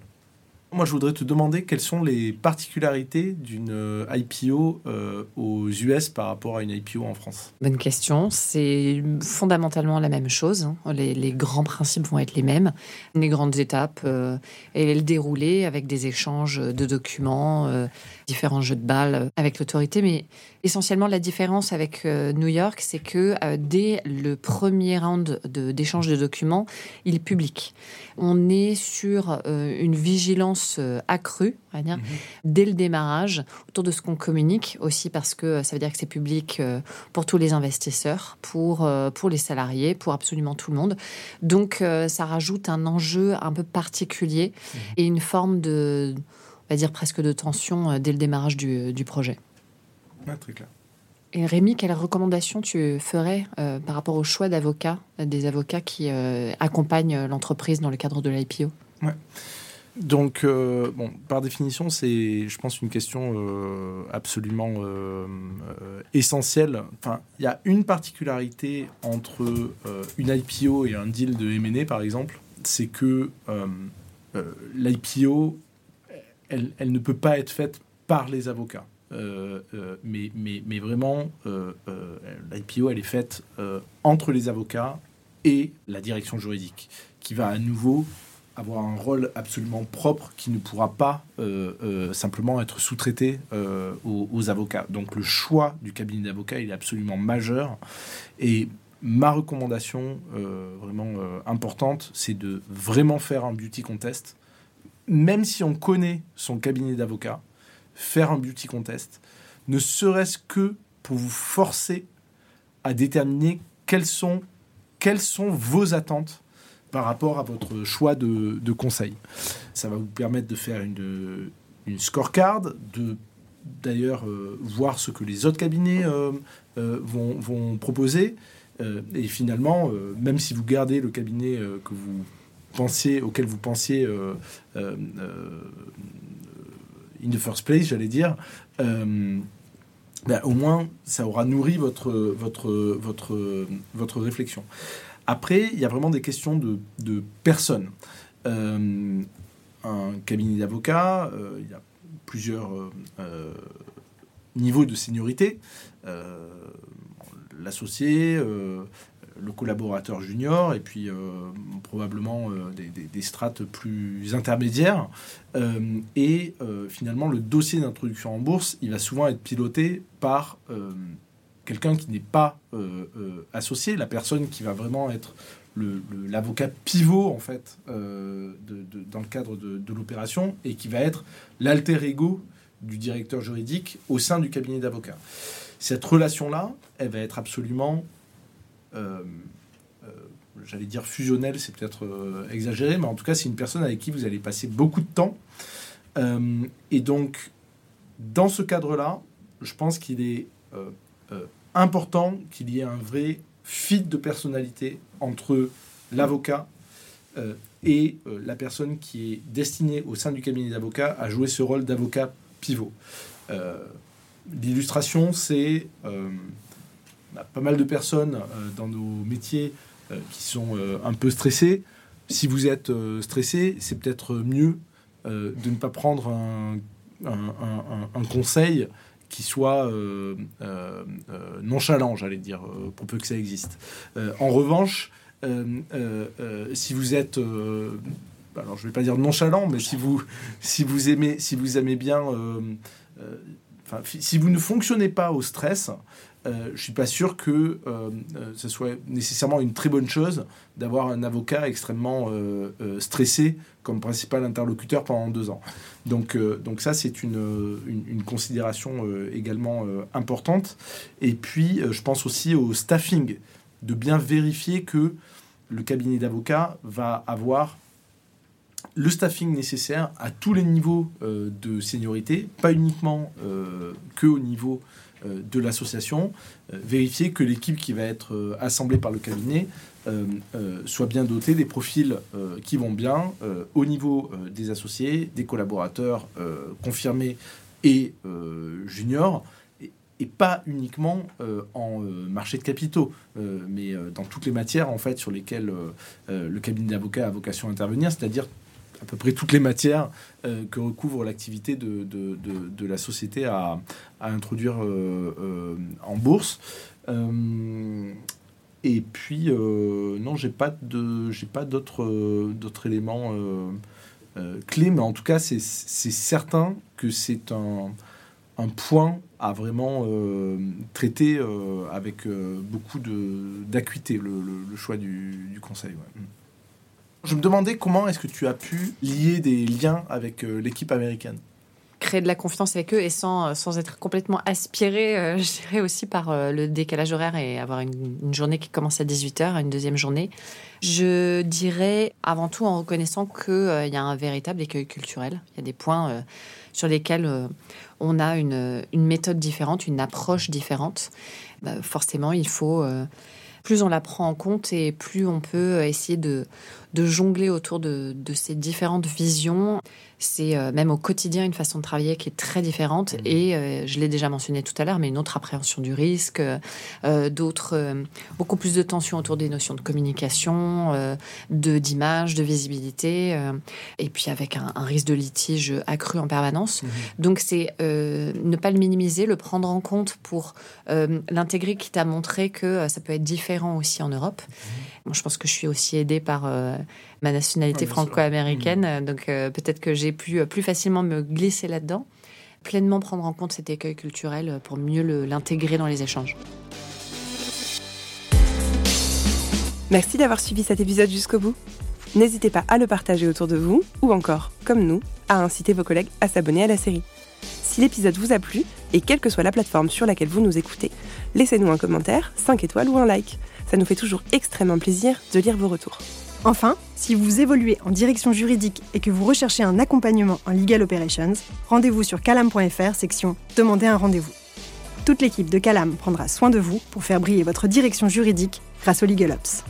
Moi, je voudrais te demander quelles sont les particularités d'une euh, IPO euh, aux US par rapport à une IPO en France? Bonne question. C'est fondamentalement la même chose. Hein. Les, grands principes vont être les mêmes. Les grandes étapes euh, et le déroulé avec des échanges de documents, différents jeux de balles avec l'autorité. Mais essentiellement, la différence avec New York, c'est que dès le premier round d'échange de, de, documents, il est public. On est sur une vigilance euh, accrue, dire, mhm. dès le démarrage, autour de ce qu'on communique, aussi parce que ça veut dire que c'est public euh, pour tous les investisseurs, pour, euh, pour les salariés, pour absolument tout le monde. Donc ça rajoute un enjeu un peu particulier mhm. et une forme de, va dire presque de tension dès le démarrage du, du projet. très clair. Et Rémi, quelles recommandations tu ferais par rapport au choix d'avocats, des avocats qui accompagnent l'entreprise dans le cadre de l'IPO ouais. Donc, euh, bon, par définition, c'est, je pense, une question euh, absolument euh, essentielle. Enfin, il y a une particularité entre une IPO et un deal de M&A, par exemple, c'est que l'IPO, elle, ne peut pas être faite par les avocats. mais, mais, mais, vraiment, l'IPO, elle est faite entre les avocats et la direction juridique, qui va à nouveau avoir un rôle absolument propre qui ne pourra pas euh, euh, simplement être sous-traité euh, aux, avocats. Donc le choix du cabinet d'avocats il est absolument majeur. Et ma recommandation vraiment importante, c'est de vraiment faire un beauty contest. Même si on connaît son cabinet d'avocats, faire un beauty contest, ne serait-ce que pour vous forcer à déterminer quelles sont, vos attentes par rapport à votre choix de, conseil. Ça va vous permettre de faire une, scorecard, de d'ailleurs euh, voir ce que les autres cabinets euh, euh, vont, proposer. et finalement, même si vous gardez le cabinet que vous pensiez, auquel vous pensiez in the first place, j'allais dire, ben, au moins ça aura nourri votre, votre, votre, votre réflexion. Après, il y a vraiment des questions de, personnes. Euh, un cabinet d'avocats, euh, il y a plusieurs euh, niveaux de seniorité. L'associé, le collaborateur junior et puis probablement des, strates plus intermédiaires. et finalement, le dossier d'introduction en bourse, il va souvent être piloté par quelqu'un qui n'est pas euh, euh, associé, la personne qui va vraiment être l'avocat pivot en fait euh, dans le cadre de, l'opération et qui va être l'alter ego du directeur juridique au sein du cabinet d'avocats. Cette relation-là, elle va être absolument, j'allais dire fusionnelle, c'est peut-être exagéré, mais en tout cas c'est une personne avec qui vous allez passer beaucoup de temps. et donc, dans ce cadre-là, je pense qu'il est important qu'il y ait un vrai fit de personnalité entre l'avocat euh, et euh, la personne qui est destinée au sein du cabinet d'avocat à jouer ce rôle d'avocat pivot. Euh, l'illustration, c'est pas mal de personnes dans nos métiers qui sont un peu stressées. Si vous êtes stressé, c'est peut-être mieux de ne pas prendre un, conseil qui soit euh, euh, euh, nonchalant, j'allais dire, pour peu que ça existe. en revanche, si vous êtes alors je vais pas dire nonchalant, mais si vous, si vous aimez, si vous aimez bien, si vous ne fonctionnez pas au stress, euh, je suis pas sûr que ce soit nécessairement une très bonne chose d'avoir un avocat extrêmement stressé comme principal interlocuteur pendant deux ans. Donc, euh, donc ça, c'est une, une, considération euh, également euh, importante. Et puis, je pense aussi au staffing, de bien vérifier que le cabinet d'avocats va avoir le staffing nécessaire à tous les niveaux de seniorité, pas uniquement que au niveau de l'association, vérifier que l'équipe qui va être assemblée par le cabinet euh, euh, soit bien doté des profils euh, qui vont bien au niveau des associés, des collaborateurs confirmés et juniors, et, pas uniquement en marché de capitaux, mais dans toutes les matières en fait sur lesquelles le cabinet d'avocats a vocation à intervenir, c'est-à-dire à peu près toutes les matières que recouvre l'activité de, la société à, à introduire en bourse. et puis, non, j'ai pas de, j'ai pas d'autres, d'autres éléments clés, mais en tout cas, c'est, certain que c'est un, point à vraiment euh, traiter euh, avec euh, beaucoup d'acuité, le, choix du, conseil. Je me demandais comment est-ce que tu as pu lier des liens avec l'équipe américaine créer de la confiance avec eux et sans, sans être complètement aspiré, je dirais aussi par le décalage horaire et avoir une, journée qui commence à 18h, une deuxième journée. Je dirais avant tout en reconnaissant qu'il y a un véritable écueil culturel. Il y a des points sur lesquels on a une, méthode différente, une approche différente. Bah, forcément, il faut euh, plus on la prend en compte et plus on peut essayer de, jongler autour de, ces différentes visions c'est euh, même au quotidien une façon de travailler qui est très différente. Mmh. Et euh, je l'ai déjà mentionné tout à l'heure, mais une autre appréhension du risque, euh, d'autres, beaucoup plus de tension autour des notions de communication, de d'image, de visibilité, et puis avec un, risque de litige accru en permanence. Mmh. Donc c'est ne pas le minimiser, le prendre en compte pour l'intégrer, qui t'a montré que ça peut être différent aussi en Europe. Mmh. Je pense que je suis aussi aidée par ma nationalité franco-américaine. Mm. Donc euh, peut-être que j'ai pu euh, plus facilement me glisser là-dedans, pleinement prendre en compte cet écueil culturel euh, pour mieux l'intégrer dans les échanges. Merci d'avoir suivi cet épisode jusqu'au bout. N'hésitez pas à le partager autour de vous ou encore, comme nous, à inciter vos collègues à s'abonner à la série. L'épisode vous a plu, et quelle que soit la plateforme sur laquelle vous nous écoutez, laissez-nous un commentaire, 5 étoiles ou un like. Ça nous fait toujours extrêmement plaisir de lire vos retours. Enfin, si vous évoluez en direction juridique et que vous recherchez un accompagnement en legal operations, rendez-vous sur calam.fr section Demander un rendez-vous. Toute l'équipe de Calam prendra soin de vous pour faire briller votre direction juridique grâce au Legal Ops.